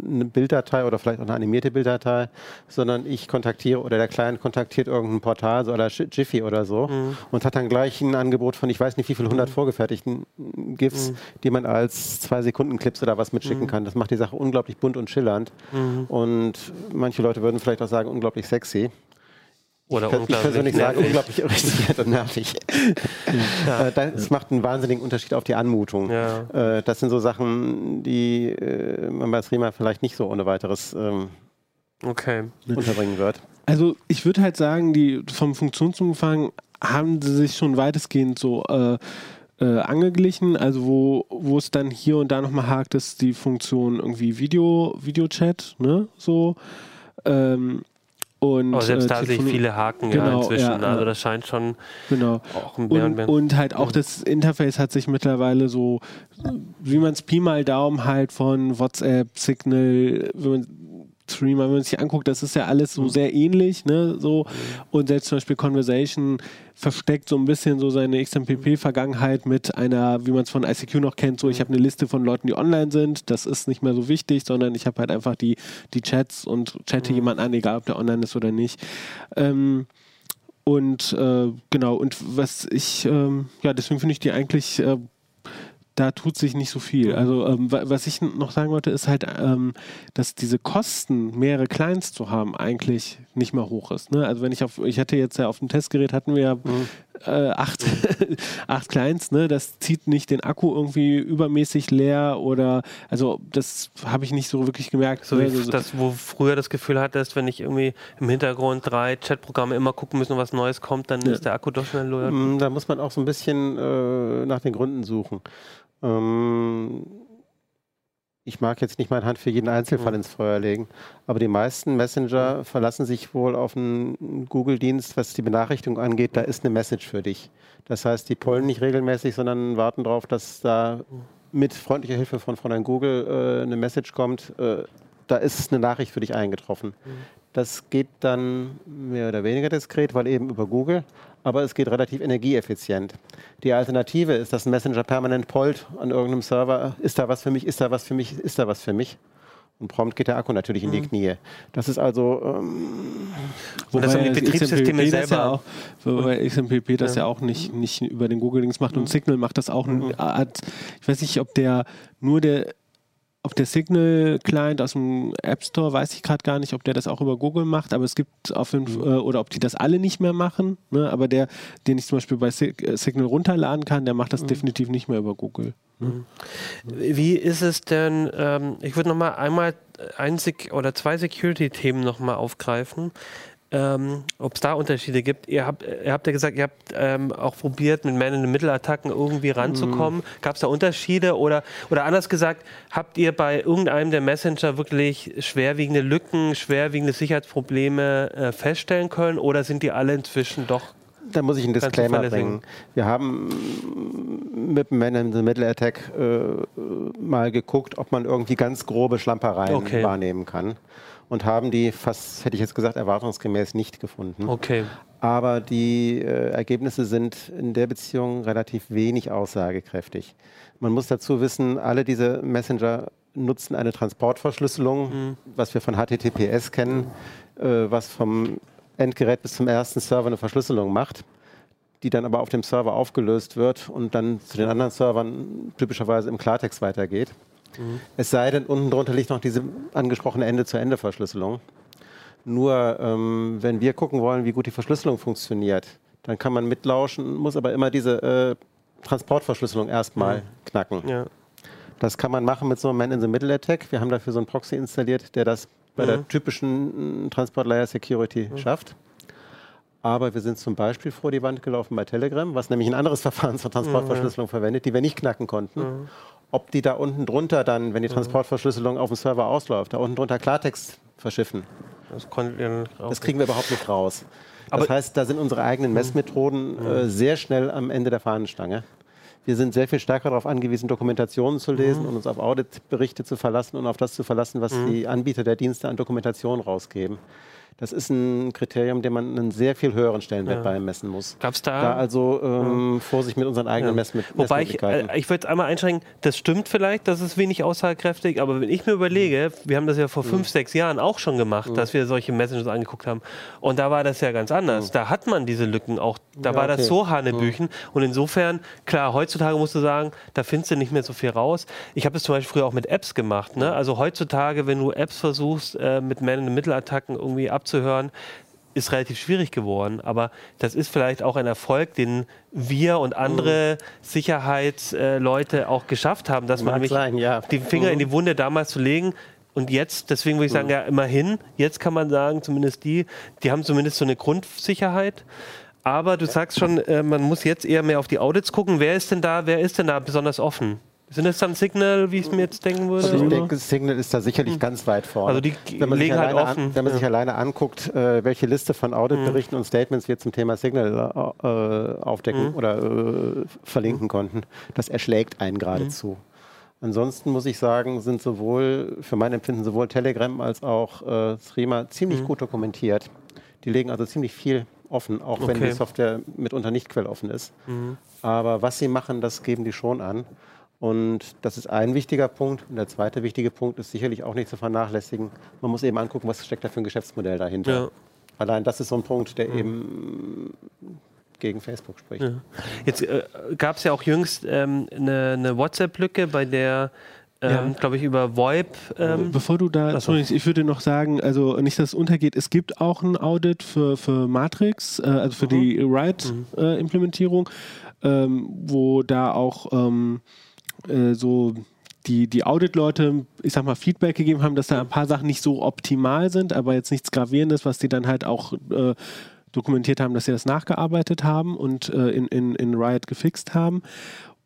eine Bilddatei oder vielleicht auch eine animierte Bilddatei, sondern ich kontaktiere oder der Client kontaktiert irgendein Portal so oder Jiffy oder so und hat dann gleich ein Angebot von, ich weiß nicht wie viel, 100 vorgefertigten GIFs, die man als zwei Sekunden Clips oder was mitschicken kann. Das macht die Sache unglaublich bunt und schillernd. Und manche Leute würden vielleicht auch sagen, unglaublich sexy. Oder Ich persönlich sage, unglaublich irritiert und nervig. <laughs> Ja. Äh, Das macht einen wahnsinnigen Unterschied auf die Anmutung. Ja. Äh, Das sind so Sachen, die äh, man bei Streamer vielleicht nicht so ohne weiteres ähm, Okay. unterbringen wird. Also ich würde halt sagen, die vom Funktionsumfang haben sie sich schon weitestgehend so äh, äh, angeglichen. Also wo, wo es dann hier und da nochmal hakt, ist die Funktion irgendwie Video, Videochat, ne? So. Ähm, und, Aber selbst äh, da sehe ich viele Haken Genau, ja, inzwischen. ja, also das scheint schon Genau. auch mehr und Und, mehr. und halt auch das Interface hat sich mittlerweile so, wie man es Pi mal Daumen halt von WhatsApp, Signal, wenn man Streamer, wenn man sich anguckt, das ist ja alles so sehr ähnlich, ne, so. Und selbst zum Beispiel Conversation versteckt so ein bisschen so seine XMPP-Vergangenheit mit einer, wie man es von ICQ noch kennt, so ich habe eine Liste von Leuten, die online sind, das ist nicht mehr so wichtig, sondern ich habe halt einfach die, die Chats und chatte jemanden an, egal ob der online ist oder nicht. Ähm, und äh, genau, und was ich, ähm, ja, deswegen finde ich die eigentlich, äh, da tut sich nicht so viel. Also ähm, wa- was ich noch sagen wollte, ist halt, ähm, dass diese Kosten, mehrere Clients zu haben, eigentlich nicht mehr hoch ist. Ne? Also wenn ich auf, ich hatte jetzt ja auf dem Testgerät hatten wir ja äh, acht, <laughs> acht Clients, ne? Das zieht nicht den Akku irgendwie übermäßig leer oder also das habe ich nicht so wirklich gemerkt. So ne? wie Also- das, wo früher das Gefühl hattest, wenn ich irgendwie im Hintergrund drei Chatprogramme immer gucken müssen, was Neues kommt, dann ist der Akku doch schnell leer. Mm, Da muss man auch so ein bisschen äh, nach den Gründen suchen. Ähm, ich mag jetzt nicht meine Hand für jeden Einzelfall ins Feuer legen, aber die meisten Messenger verlassen sich wohl auf einen Google-Dienst, was die Benachrichtigung angeht, da ist eine Message für dich. Das heißt, die pollen nicht regelmäßig, sondern warten darauf, dass da mit freundlicher Hilfe von Fräulein Google äh, eine Message kommt. Äh, da ist eine Nachricht für dich eingetroffen. Das geht dann mehr oder weniger diskret, weil eben über Google, aber es geht relativ energieeffizient. Die Alternative ist, dass ein Messenger permanent pollt an irgendeinem Server, ist da was für mich, ist da was für mich, ist da was für mich. Und prompt geht der Akku natürlich in die Knie. Das ist also, ähm, Und das haben die Wobei Betriebssysteme XMPP das selber. Ja auch, wobei XMPP das ja, auch nicht, nicht über den Google-Links macht und Signal macht das auch. Hat, ich weiß nicht, ob der nur der ob der Signal-Client aus dem App Store, weiß ich gerade gar nicht, ob der das auch über Google macht, aber es gibt auf jeden Fall, äh, oder ob die das alle nicht mehr machen, ne? aber der, den ich zum Beispiel bei äh, Signal runterladen kann, der macht das definitiv nicht mehr über Google. Wie ist es denn, ähm, ich würde nochmal einmal ein Sec oder zwei Security-Themen nochmal aufgreifen. Ähm, Ob es da Unterschiede gibt. Ihr habt, ihr habt ja gesagt, ihr habt ähm, auch probiert, mit Man-in-the-Middle-Attacken irgendwie ranzukommen. Gab es da Unterschiede? Oder, oder anders gesagt, habt ihr bei irgendeinem der Messenger wirklich schwerwiegende Lücken, schwerwiegende Sicherheitsprobleme äh, feststellen können? Oder sind die alle inzwischen doch da muss ich einen Disclaimer bringen. Wir haben mit Man in the Middle Attack äh, mal geguckt, ob man irgendwie ganz grobe Schlampereien okay. wahrnehmen kann. Und haben die fast, hätte ich jetzt gesagt, erwartungsgemäß nicht gefunden. Okay. Aber die äh, Ergebnisse sind in der Beziehung relativ wenig aussagekräftig. Man muss dazu wissen, alle diese Messenger nutzen eine Transportverschlüsselung, mhm. was wir von HTTPS kennen, äh, was vom Endgerät bis zum ersten Server eine Verschlüsselung macht, die dann aber auf dem Server aufgelöst wird und dann zu den anderen Servern typischerweise im Klartext weitergeht. Mhm. Es sei denn, unten drunter liegt noch diese angesprochene Ende-zu-Ende-Verschlüsselung. Nur ähm, wenn wir gucken wollen, wie gut die Verschlüsselung funktioniert, dann kann man mitlauschen, muss aber immer diese äh, Transportverschlüsselung erstmal mhm. knacken. Ja. Das kann man machen mit so einem Man-in-the-Middle-Attack. Wir haben dafür so einen Proxy installiert, der das bei mhm. der typischen mm, Transport Layer Security mhm. schafft. Aber wir sind zum Beispiel vor die Wand gelaufen bei Telegram, was nämlich ein anderes <laughs> Verfahren zur Transportverschlüsselung mhm. verwendet, die wir nicht knacken konnten. Mhm. Ob die da unten drunter dann, wenn die mhm. Transportverschlüsselung auf dem Server ausläuft, da unten drunter Klartext verschiffen. Das, das kriegen wir überhaupt nicht raus. Das Aber heißt, da sind unsere eigenen Messmethoden äh, sehr schnell am Ende der Fahnenstange. Wir sind sehr viel stärker darauf angewiesen, Dokumentationen zu lesen mhm. und uns auf Auditberichte zu verlassen und auf das zu verlassen, was mhm. die Anbieter der Dienste an Dokumentation rausgeben. Das ist ein Kriterium, dem man einen sehr viel höheren Stellenwert ja. beimessen muss. Gab's da? Da also ähm, ja. Vorsicht mit unseren eigenen ja. Messmet Wobei ich, äh, ich würde einmal einschränken, das stimmt vielleicht, das ist wenig aussagekräftig, aber wenn ich mir überlege, wir haben das ja vor mhm. fünf, sechs Jahren auch schon gemacht, mhm. dass wir solche Messages angeguckt haben. Und da war das ja ganz anders. Mhm. Da hat man diese Lücken auch, da war okay. das so Hanebüchen. Mhm. Und insofern, klar, heutzutage musst du sagen, da findest du nicht mehr so viel raus. Ich habe das zum Beispiel früher auch mit Apps gemacht. Ne? Also heutzutage, wenn du Apps versuchst, äh, mit Man-in-the-Middle-Attacken irgendwie abzuhören, ist relativ schwierig geworden. Aber das ist vielleicht auch ein Erfolg, den wir und andere mhm. Sicherheitsleute auch geschafft haben, dass Mag man nämlich ja. die Finger mhm. in die Wunde damals zu legen. Und jetzt, deswegen würde ich sagen, mhm. ja, immerhin, jetzt kann man sagen, zumindest die, die haben zumindest so eine Grundsicherheit. Aber du sagst schon, äh, man muss jetzt eher mehr auf die Audits gucken. Wer ist denn da, wer ist denn da besonders offen? Sind das dann Signal, wie ich es mir jetzt denken würde? Also ich denke, Signal ist da sicherlich hm. ganz weit vorne. Also die wenn man legen halt offen. An, wenn man ja. sich alleine anguckt, äh, welche Liste von Auditberichten hm. und Statements wir zum Thema Signal äh, aufdecken hm. oder äh, verlinken hm. konnten, das erschlägt einen geradezu. Hm. Ansonsten muss ich sagen, sind sowohl, für mein Empfinden, sowohl Telegram als auch äh, Threema ziemlich hm. gut dokumentiert. Die legen also ziemlich viel offen, auch okay. wenn die Software mitunter nicht quelloffen ist. Aber was sie machen, das geben die schon an. Und das ist ein wichtiger Punkt. Und der zweite wichtige Punkt ist sicherlich auch nicht zu vernachlässigen. Man muss eben angucken, was steckt da für ein Geschäftsmodell dahinter. Ja. Allein das ist so ein Punkt, der mhm. eben gegen Facebook spricht. Ja. Jetzt äh, gab es ja auch jüngst ähm, eine, eine WhatsApp-Lücke, bei der ähm, ja. glaube ich, über VoIP. Ähm Bevor du da, Achso. ich würde noch sagen, also nicht, dass es untergeht, es gibt auch ein Audit für, für Matrix, äh, also für mhm. die Write-Implementierung, mhm. äh, ähm, wo da auch ähm, äh, so die, die Audit-Leute, ich sag mal, Feedback gegeben haben, dass da ein paar Sachen nicht so optimal sind, aber jetzt nichts Gravierendes, was die dann halt auch äh, dokumentiert haben, dass sie das nachgearbeitet haben und äh, in, in, in Riot gefixt haben.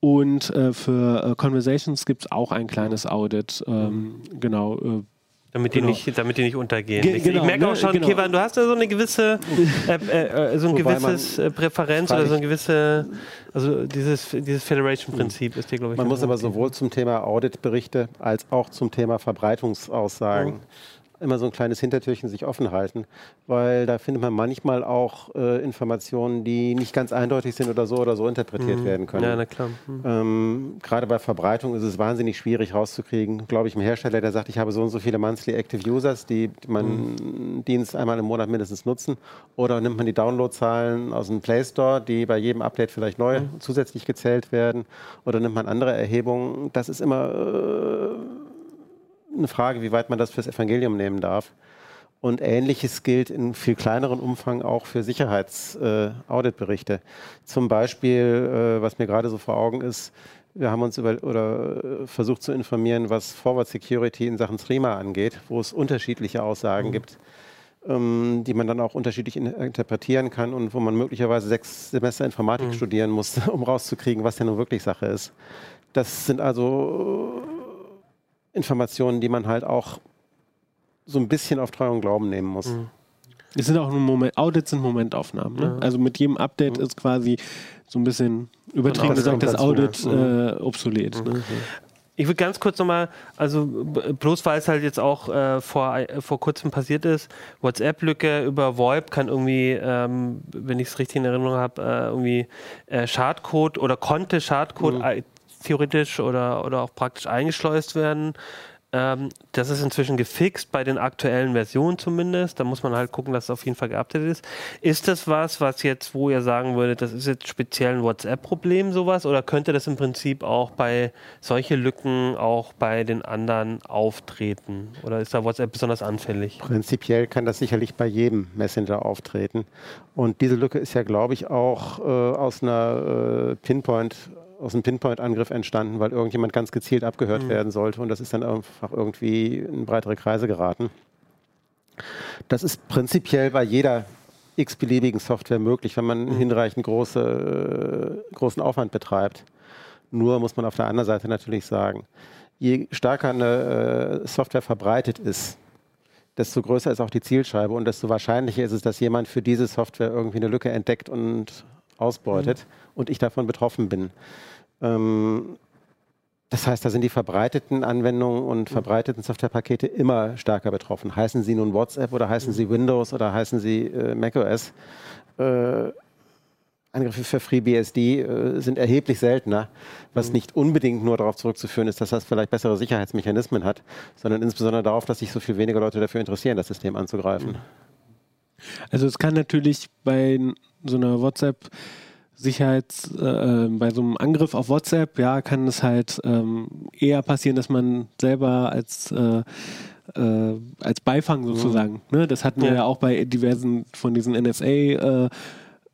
Und äh, für äh, Conversations gibt es auch ein kleines Audit. Ähm, genau, äh, damit, genau. die nicht, damit die nicht untergehen. Ge genau, ich merke auch ne? schon, genau. Kevan, du hast da so eine gewisse, äh, äh, so ein gewisses äh, Präferenz oder so ein gewisse, also dieses, dieses Federation-Prinzip ist dir, glaube ich. Man muss aber sowohl zum Thema Auditberichte als auch zum Thema Verbreitungsaussagen. Mhm immer so ein kleines Hintertürchen sich offen halten, weil da findet man manchmal auch äh, Informationen, die nicht ganz eindeutig sind oder so oder so interpretiert mhm. werden können. Ja, na klar. Mhm. Ähm, Gerade bei Verbreitung ist es wahnsinnig schwierig rauszukriegen. Glaube ich, ein Hersteller, der sagt, ich habe so und so viele Monthly Active Users, die, meinen mhm. Dienst einmal im Monat mindestens nutzen. Oder nimmt man die Downloadzahlen aus dem Play Store, die bei jedem Update vielleicht neu mhm. zusätzlich gezählt werden. Oder nimmt man andere Erhebungen. Das ist immer... Äh, eine Frage, wie weit man das fürs Evangelium nehmen darf. Und ähnliches gilt in viel kleineren Umfang auch für Sicherheitsauditberichte. Äh, Zum Beispiel, äh, was mir gerade so vor Augen ist, wir haben uns über, oder äh, versucht zu informieren, was Forward Security in Sachen Threema angeht, wo es unterschiedliche Aussagen mhm. gibt, ähm, die man dann auch unterschiedlich in, interpretieren kann und wo man möglicherweise sechs Semester Informatik mhm. studieren muss, <laughs> um rauszukriegen, was denn nun wirklich Sache ist. Das sind also Informationen, die man halt auch so ein bisschen auf Treu und Glauben nehmen muss. Mhm. Es sind auch nur Moment, Audits sind Momentaufnahmen. Ne? Also mit jedem Update ist quasi so ein bisschen übertrieben gesagt das Audit äh, obsolet. Ne? Ich würde ganz kurz nochmal, also bloß weil es halt jetzt auch äh, vor, äh, vor kurzem passiert ist, WhatsApp-Lücke über VoIP kann irgendwie, ähm, wenn ich es richtig in Erinnerung habe, äh, irgendwie äh, Schadcode oder konnte Schadcode mhm. Theoretisch oder, oder auch praktisch eingeschleust werden. Ähm, das ist inzwischen gefixt, bei den aktuellen Versionen zumindest. Da muss man halt gucken, dass es auf jeden Fall geupdatet ist. Ist das was, was jetzt, wo ihr sagen würdet, das ist jetzt speziell ein WhatsApp-Problem, sowas? Oder könnte das im Prinzip auch bei solche Lücken auch bei den anderen auftreten? Oder ist da WhatsApp besonders anfällig? Prinzipiell kann das sicherlich bei jedem Messenger auftreten. Und diese Lücke ist ja, glaube ich, auch äh, aus einer äh, Pinpoint aus einem Pinpoint-Angriff entstanden, weil irgendjemand ganz gezielt abgehört mhm. werden sollte und das ist dann einfach irgendwie in breitere Kreise geraten. Das ist prinzipiell bei jeder x-beliebigen Software möglich, wenn man mhm. hinreichend große, äh, großen Aufwand betreibt. Nur muss man auf der anderen Seite natürlich sagen, je stärker eine äh, Software verbreitet ist, desto größer ist auch die Zielscheibe und desto wahrscheinlicher ist es, dass jemand für diese Software irgendwie eine Lücke entdeckt und ausbeutet mhm. und ich davon betroffen bin. Ähm, das heißt, da sind die verbreiteten Anwendungen und mhm. verbreiteten Softwarepakete immer stärker betroffen. Heißen sie nun WhatsApp oder heißen sie Windows oder heißen sie äh, macOS? Äh, Angriffe für FreeBSD äh, sind erheblich seltener, was mhm. nicht unbedingt nur darauf zurückzuführen ist, dass das vielleicht bessere Sicherheitsmechanismen hat, sondern insbesondere darauf, dass sich so viel weniger Leute dafür interessieren, das System anzugreifen. Also es kann natürlich bei so einer WhatsApp Sicherheits, äh, bei so einem Angriff auf WhatsApp, ja, kann es halt ähm, eher passieren, dass man selber als äh, äh, als Beifang sozusagen. Mhm. Ne? Das hatten wir ja auch bei diversen von diesen NSA äh,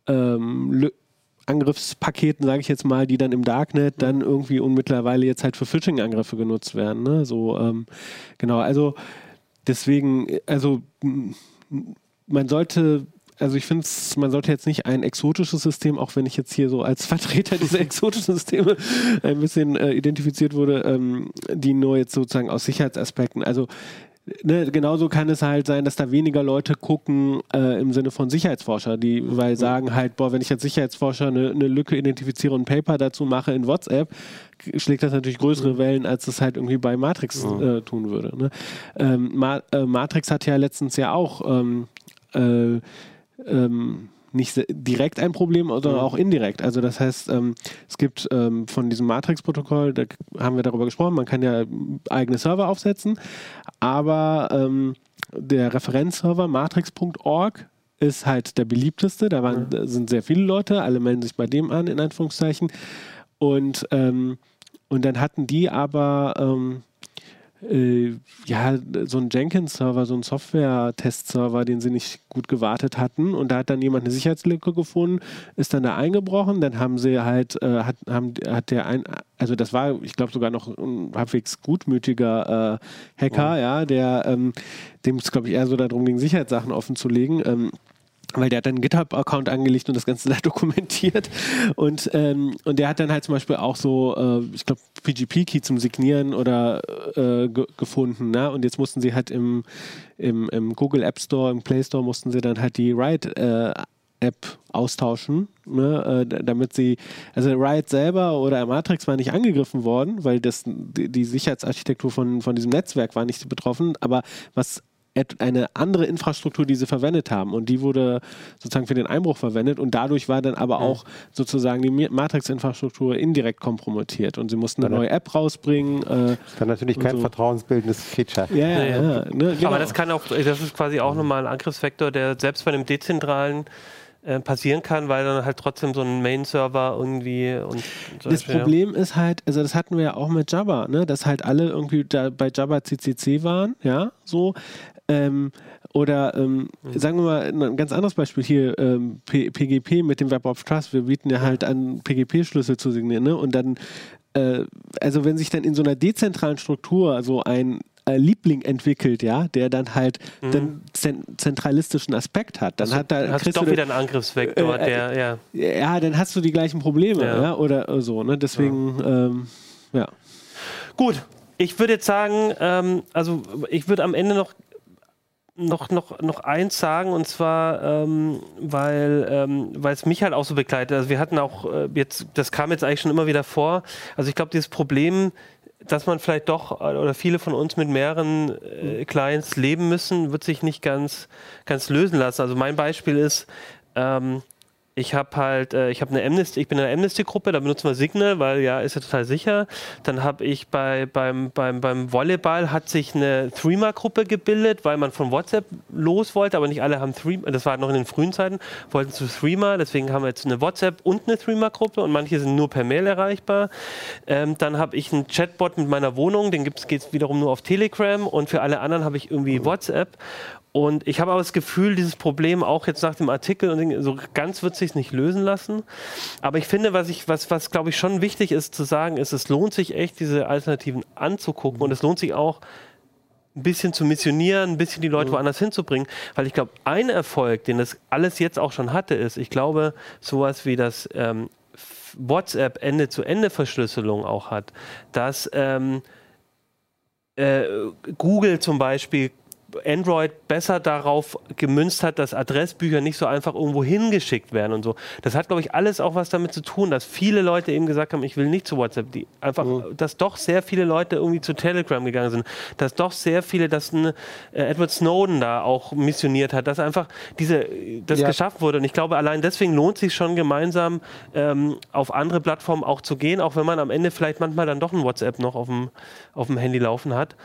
ähm, Angriffspaketen, sage ich jetzt mal, die dann im Darknet dann irgendwie und mittlerweile jetzt halt für Phishing-Angriffe genutzt werden. Ne? So ähm, genau, also deswegen, also man sollte also ich finde, man sollte jetzt nicht ein exotisches System, auch wenn ich jetzt hier so als <laughs> Vertreter dieser exotischen Systeme ein bisschen äh, identifiziert wurde, ähm, die nur jetzt sozusagen aus Sicherheitsaspekten, also Ne, genauso kann es halt sein, dass da weniger Leute gucken äh, im Sinne von Sicherheitsforscher, die weil sagen halt, boah, wenn ich als Sicherheitsforscher eine, eine Lücke identifiziere und ein Paper dazu mache in WhatsApp, schlägt das natürlich größere Wellen, als es halt irgendwie bei Matrix äh, tun würde. Ne? Ähm, Ma äh, Matrix hat ja letztens ja auch ähm, äh, ähm, nicht direkt ein Problem, sondern auch indirekt. Also das heißt, ähm, es gibt ähm, von diesem Matrix-Protokoll, da haben wir darüber gesprochen, man kann ja eigene Server aufsetzen, aber ähm, der Referenzserver matrix.org ist halt der beliebteste. Da waren, mhm. sind sehr viele Leute, alle melden sich bei dem an, in Anführungszeichen. Und, ähm, und dann hatten die aber ähm, äh, ja, so ein Jenkins-Server, so ein Software-Test-Server, den sie nicht gut gewartet hatten. Und da hat dann jemand eine Sicherheitslücke gefunden, ist dann da eingebrochen. Dann haben sie halt, äh, hat, haben, hat der ein, also das war, ich glaube, sogar noch ein halbwegs gutmütiger äh, Hacker, oh. ja, der, ähm, dem es, glaube ich, eher so darum ging, Sicherheitssachen offenzulegen. Ähm, weil der hat dann einen GitHub-Account angelegt und das Ganze <laughs> da dokumentiert. Und, ähm, und der hat dann halt zum Beispiel auch so, äh, ich glaube, PGP-Key zum Signieren oder äh, gefunden. Ne? Und jetzt mussten sie halt im, im, im, Google App Store, im Play Store, mussten sie dann halt die Riot äh, App austauschen, ne, äh, damit sie, also Riot selber oder Matrix war nicht angegriffen worden, weil das, die, die Sicherheitsarchitektur von, von diesem Netzwerk war nicht betroffen, aber was eine andere Infrastruktur, die sie verwendet haben. Und die wurde sozusagen für den Einbruch verwendet. Und dadurch war dann aber auch sozusagen die Matrix-Infrastruktur indirekt kompromittiert. Und sie mussten eine neue App rausbringen. Äh, dann natürlich kein so. vertrauensbildendes Feature. Ja, ja, ja. Ne, genau. Aber das kann auch, das ist quasi auch nochmal ein Angriffsvektor, der selbst bei einem dezentralen äh, passieren kann, weil dann halt trotzdem so ein Main-Server irgendwie und so Das Problem ja. ist halt, also das hatten wir ja auch mit Jabba, ne, dass halt alle irgendwie da bei Jabba CCC waren, ja, so. Ähm, oder ähm, mhm. sagen wir mal ein ganz anderes Beispiel hier, ähm, PGP mit dem Web of Trust. Wir bieten ja halt an, PGP-Schlüssel zu signieren. Ne? Und dann, äh, also wenn sich dann in so einer dezentralen Struktur so ein äh, Liebling entwickelt, ja, der dann halt mhm. den zentralistischen Aspekt hat, dann also, hat da hast du doch wieder einen Angriffsvektor, äh, der, ja. Ja, dann hast du die gleichen Probleme, ja, ja oder so, ne? Deswegen, ja. Ähm, ja. Gut, ich würde jetzt sagen, ähm, also ich würde am Ende noch noch, noch, noch eins sagen und zwar, ähm, weil ähm, es mich halt auch so begleitet. Also wir hatten auch äh, jetzt, das kam jetzt eigentlich schon immer wieder vor. Also ich glaube, dieses Problem, dass man vielleicht doch äh, oder viele von uns mit mehreren äh, Clients leben müssen, wird sich nicht ganz, ganz lösen lassen. Also mein Beispiel ist, ähm, ich habe halt, äh, ich habe eine Amnesty, ich bin in einer Amnesty-Gruppe, da benutzen wir Signal, weil ja, ist ja total sicher. Dann habe ich bei, beim, beim, beim Volleyball hat sich eine Threema-Gruppe gebildet, weil man von WhatsApp los wollte, aber nicht alle haben Threema, das war noch in den frühen Zeiten, wollten zu Threema, deswegen haben wir jetzt eine WhatsApp und eine Threema-Gruppe und manche sind nur per Mail erreichbar. Ähm, dann habe ich einen Chatbot mit meiner Wohnung, den geht es wiederum nur auf Telegram und für alle anderen habe ich irgendwie WhatsApp. Und ich habe aber das Gefühl, dieses Problem auch jetzt nach dem Artikel, und so ganz wird sich nicht lösen lassen. Aber ich finde, was ich, was, was glaube ich schon wichtig ist zu sagen, ist, es lohnt sich echt, diese Alternativen anzugucken. Und es lohnt sich auch, ein bisschen zu missionieren, ein bisschen die Leute mhm. woanders hinzubringen. Weil ich glaube, ein Erfolg, den das alles jetzt auch schon hatte, ist, ich glaube, sowas wie das ähm, WhatsApp Ende-zu-Ende-Verschlüsselung auch hat, dass ähm, äh, Google zum Beispiel Android besser darauf gemünzt hat, dass Adressbücher nicht so einfach irgendwo hingeschickt werden und so. Das hat, glaube ich, alles auch was damit zu tun, dass viele Leute eben gesagt haben, ich will nicht zu WhatsApp. Die einfach, mhm. dass doch sehr viele Leute irgendwie zu Telegram gegangen sind, dass doch sehr viele, dass ein, äh, Edward Snowden da auch missioniert hat, dass einfach diese, das ja. geschafft wurde. Und ich glaube, allein deswegen lohnt sich schon gemeinsam ähm, auf andere Plattformen auch zu gehen, auch wenn man am Ende vielleicht manchmal dann doch ein WhatsApp noch auf dem, auf dem Handy laufen hat.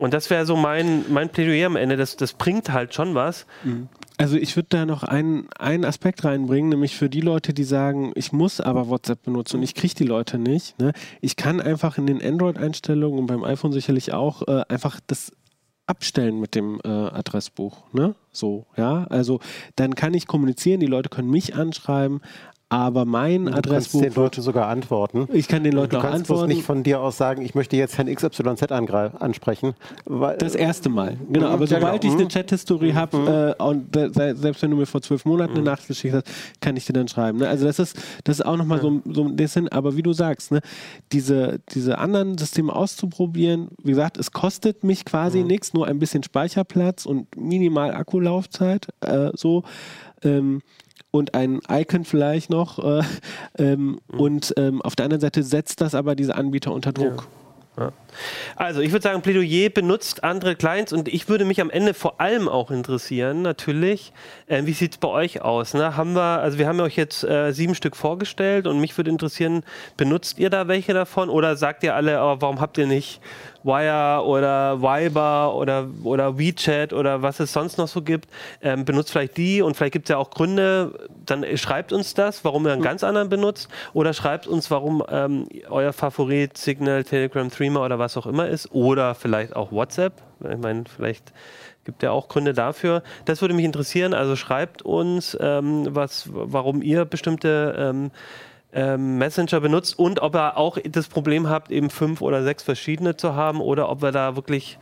Und das wäre so mein, mein Plädoyer am Ende. Das, das bringt halt schon was. Mhm. Also ich würde da noch einen, einen Aspekt reinbringen, nämlich für die Leute, die sagen, ich muss aber WhatsApp benutzen und ich kriege die Leute nicht. Ne? Ich kann einfach in den Android-Einstellungen und beim iPhone sicherlich auch äh, einfach das abstellen mit dem äh, Adressbuch. Ne? So, ja. Also dann kann ich kommunizieren, die Leute können mich anschreiben, aber mein du Adressbuch. Du kannst den Leuten sogar antworten. Ich kann den Leuten auch antworten. Du kannst nicht von dir aus sagen, ich möchte jetzt Herrn XYZ ansprechen. das erste Mal, genau. Aber ja, sobald genau. ich eine mhm. habe mhm. äh, und selbst wenn du mir vor zwölf Monaten eine mhm. Nachricht geschickt hast, kann ich dir dann schreiben. Ne? Also das ist, das ist auch nochmal so, so ein bisschen, aber wie du sagst, ne? diese, diese anderen Systeme auszuprobieren, wie gesagt, es kostet mich quasi mhm. nichts, nur ein bisschen Speicherplatz und minimal Akkulaufzeit. Äh, so. Ähm, und ein Icon vielleicht noch. Äh, ähm, mhm. Und ähm, auf der anderen Seite setzt das aber diese Anbieter unter Druck. Ja. Ja. Also ich würde sagen, Plädoyer benutzt andere Clients und ich würde mich am Ende vor allem auch interessieren, natürlich, äh, wie sieht es bei euch aus? Ne? Haben wir, also wir haben euch jetzt äh, sieben Stück vorgestellt und mich würde interessieren, benutzt ihr da welche davon oder sagt ihr alle, oh, warum habt ihr nicht Wire oder Viber oder, oder WeChat oder was es sonst noch so gibt, ähm, benutzt vielleicht die und vielleicht gibt es ja auch Gründe, dann schreibt uns das, warum ihr einen ganz anderen benutzt oder schreibt uns, warum ähm, euer Favorit Signal, Telegram, Threema oder was auch immer ist oder vielleicht auch WhatsApp. Ich meine, vielleicht gibt ja auch Gründe dafür. Das würde mich interessieren. Also schreibt uns, ähm, was, warum ihr bestimmte ähm, ähm, Messenger benutzt und ob ihr auch das Problem habt, eben fünf oder sechs verschiedene zu haben oder ob ihr da wirklich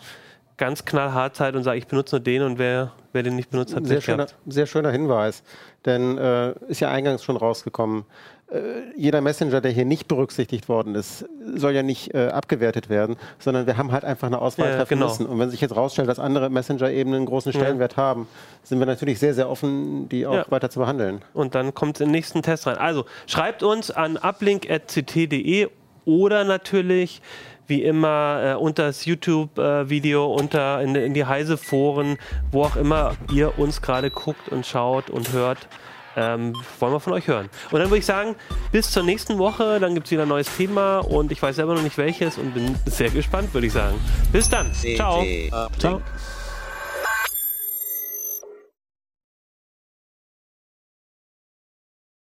ganz knallhart seid und sagt, ich benutze nur den und wer, wer den nicht benutzt, hat sehr schöner, sehr schöner Hinweis, denn äh, ist ja eingangs schon rausgekommen. Äh, jeder Messenger, der hier nicht berücksichtigt worden ist, soll ja nicht äh, abgewertet werden, sondern wir haben halt einfach eine Auswahl ja, treffen genau. müssen. Und wenn sich jetzt rausstellt, dass andere Messenger eben einen großen Stellenwert ja. haben, sind wir natürlich sehr, sehr offen, die auch ja. weiter zu behandeln. Und dann kommt es den nächsten Test rein. Also schreibt uns an uplink.ct.de oder natürlich wie immer äh, unter das YouTube-Video, äh, unter in, in die Heise-Foren, wo auch immer ihr uns gerade guckt und schaut und hört ähm, wollen wir von euch hören. Und dann würde ich sagen, bis zur nächsten Woche, dann gibt es wieder ein neues Thema und ich weiß selber noch nicht welches und bin sehr gespannt, würde ich sagen. Bis dann. Ciao. Ciao.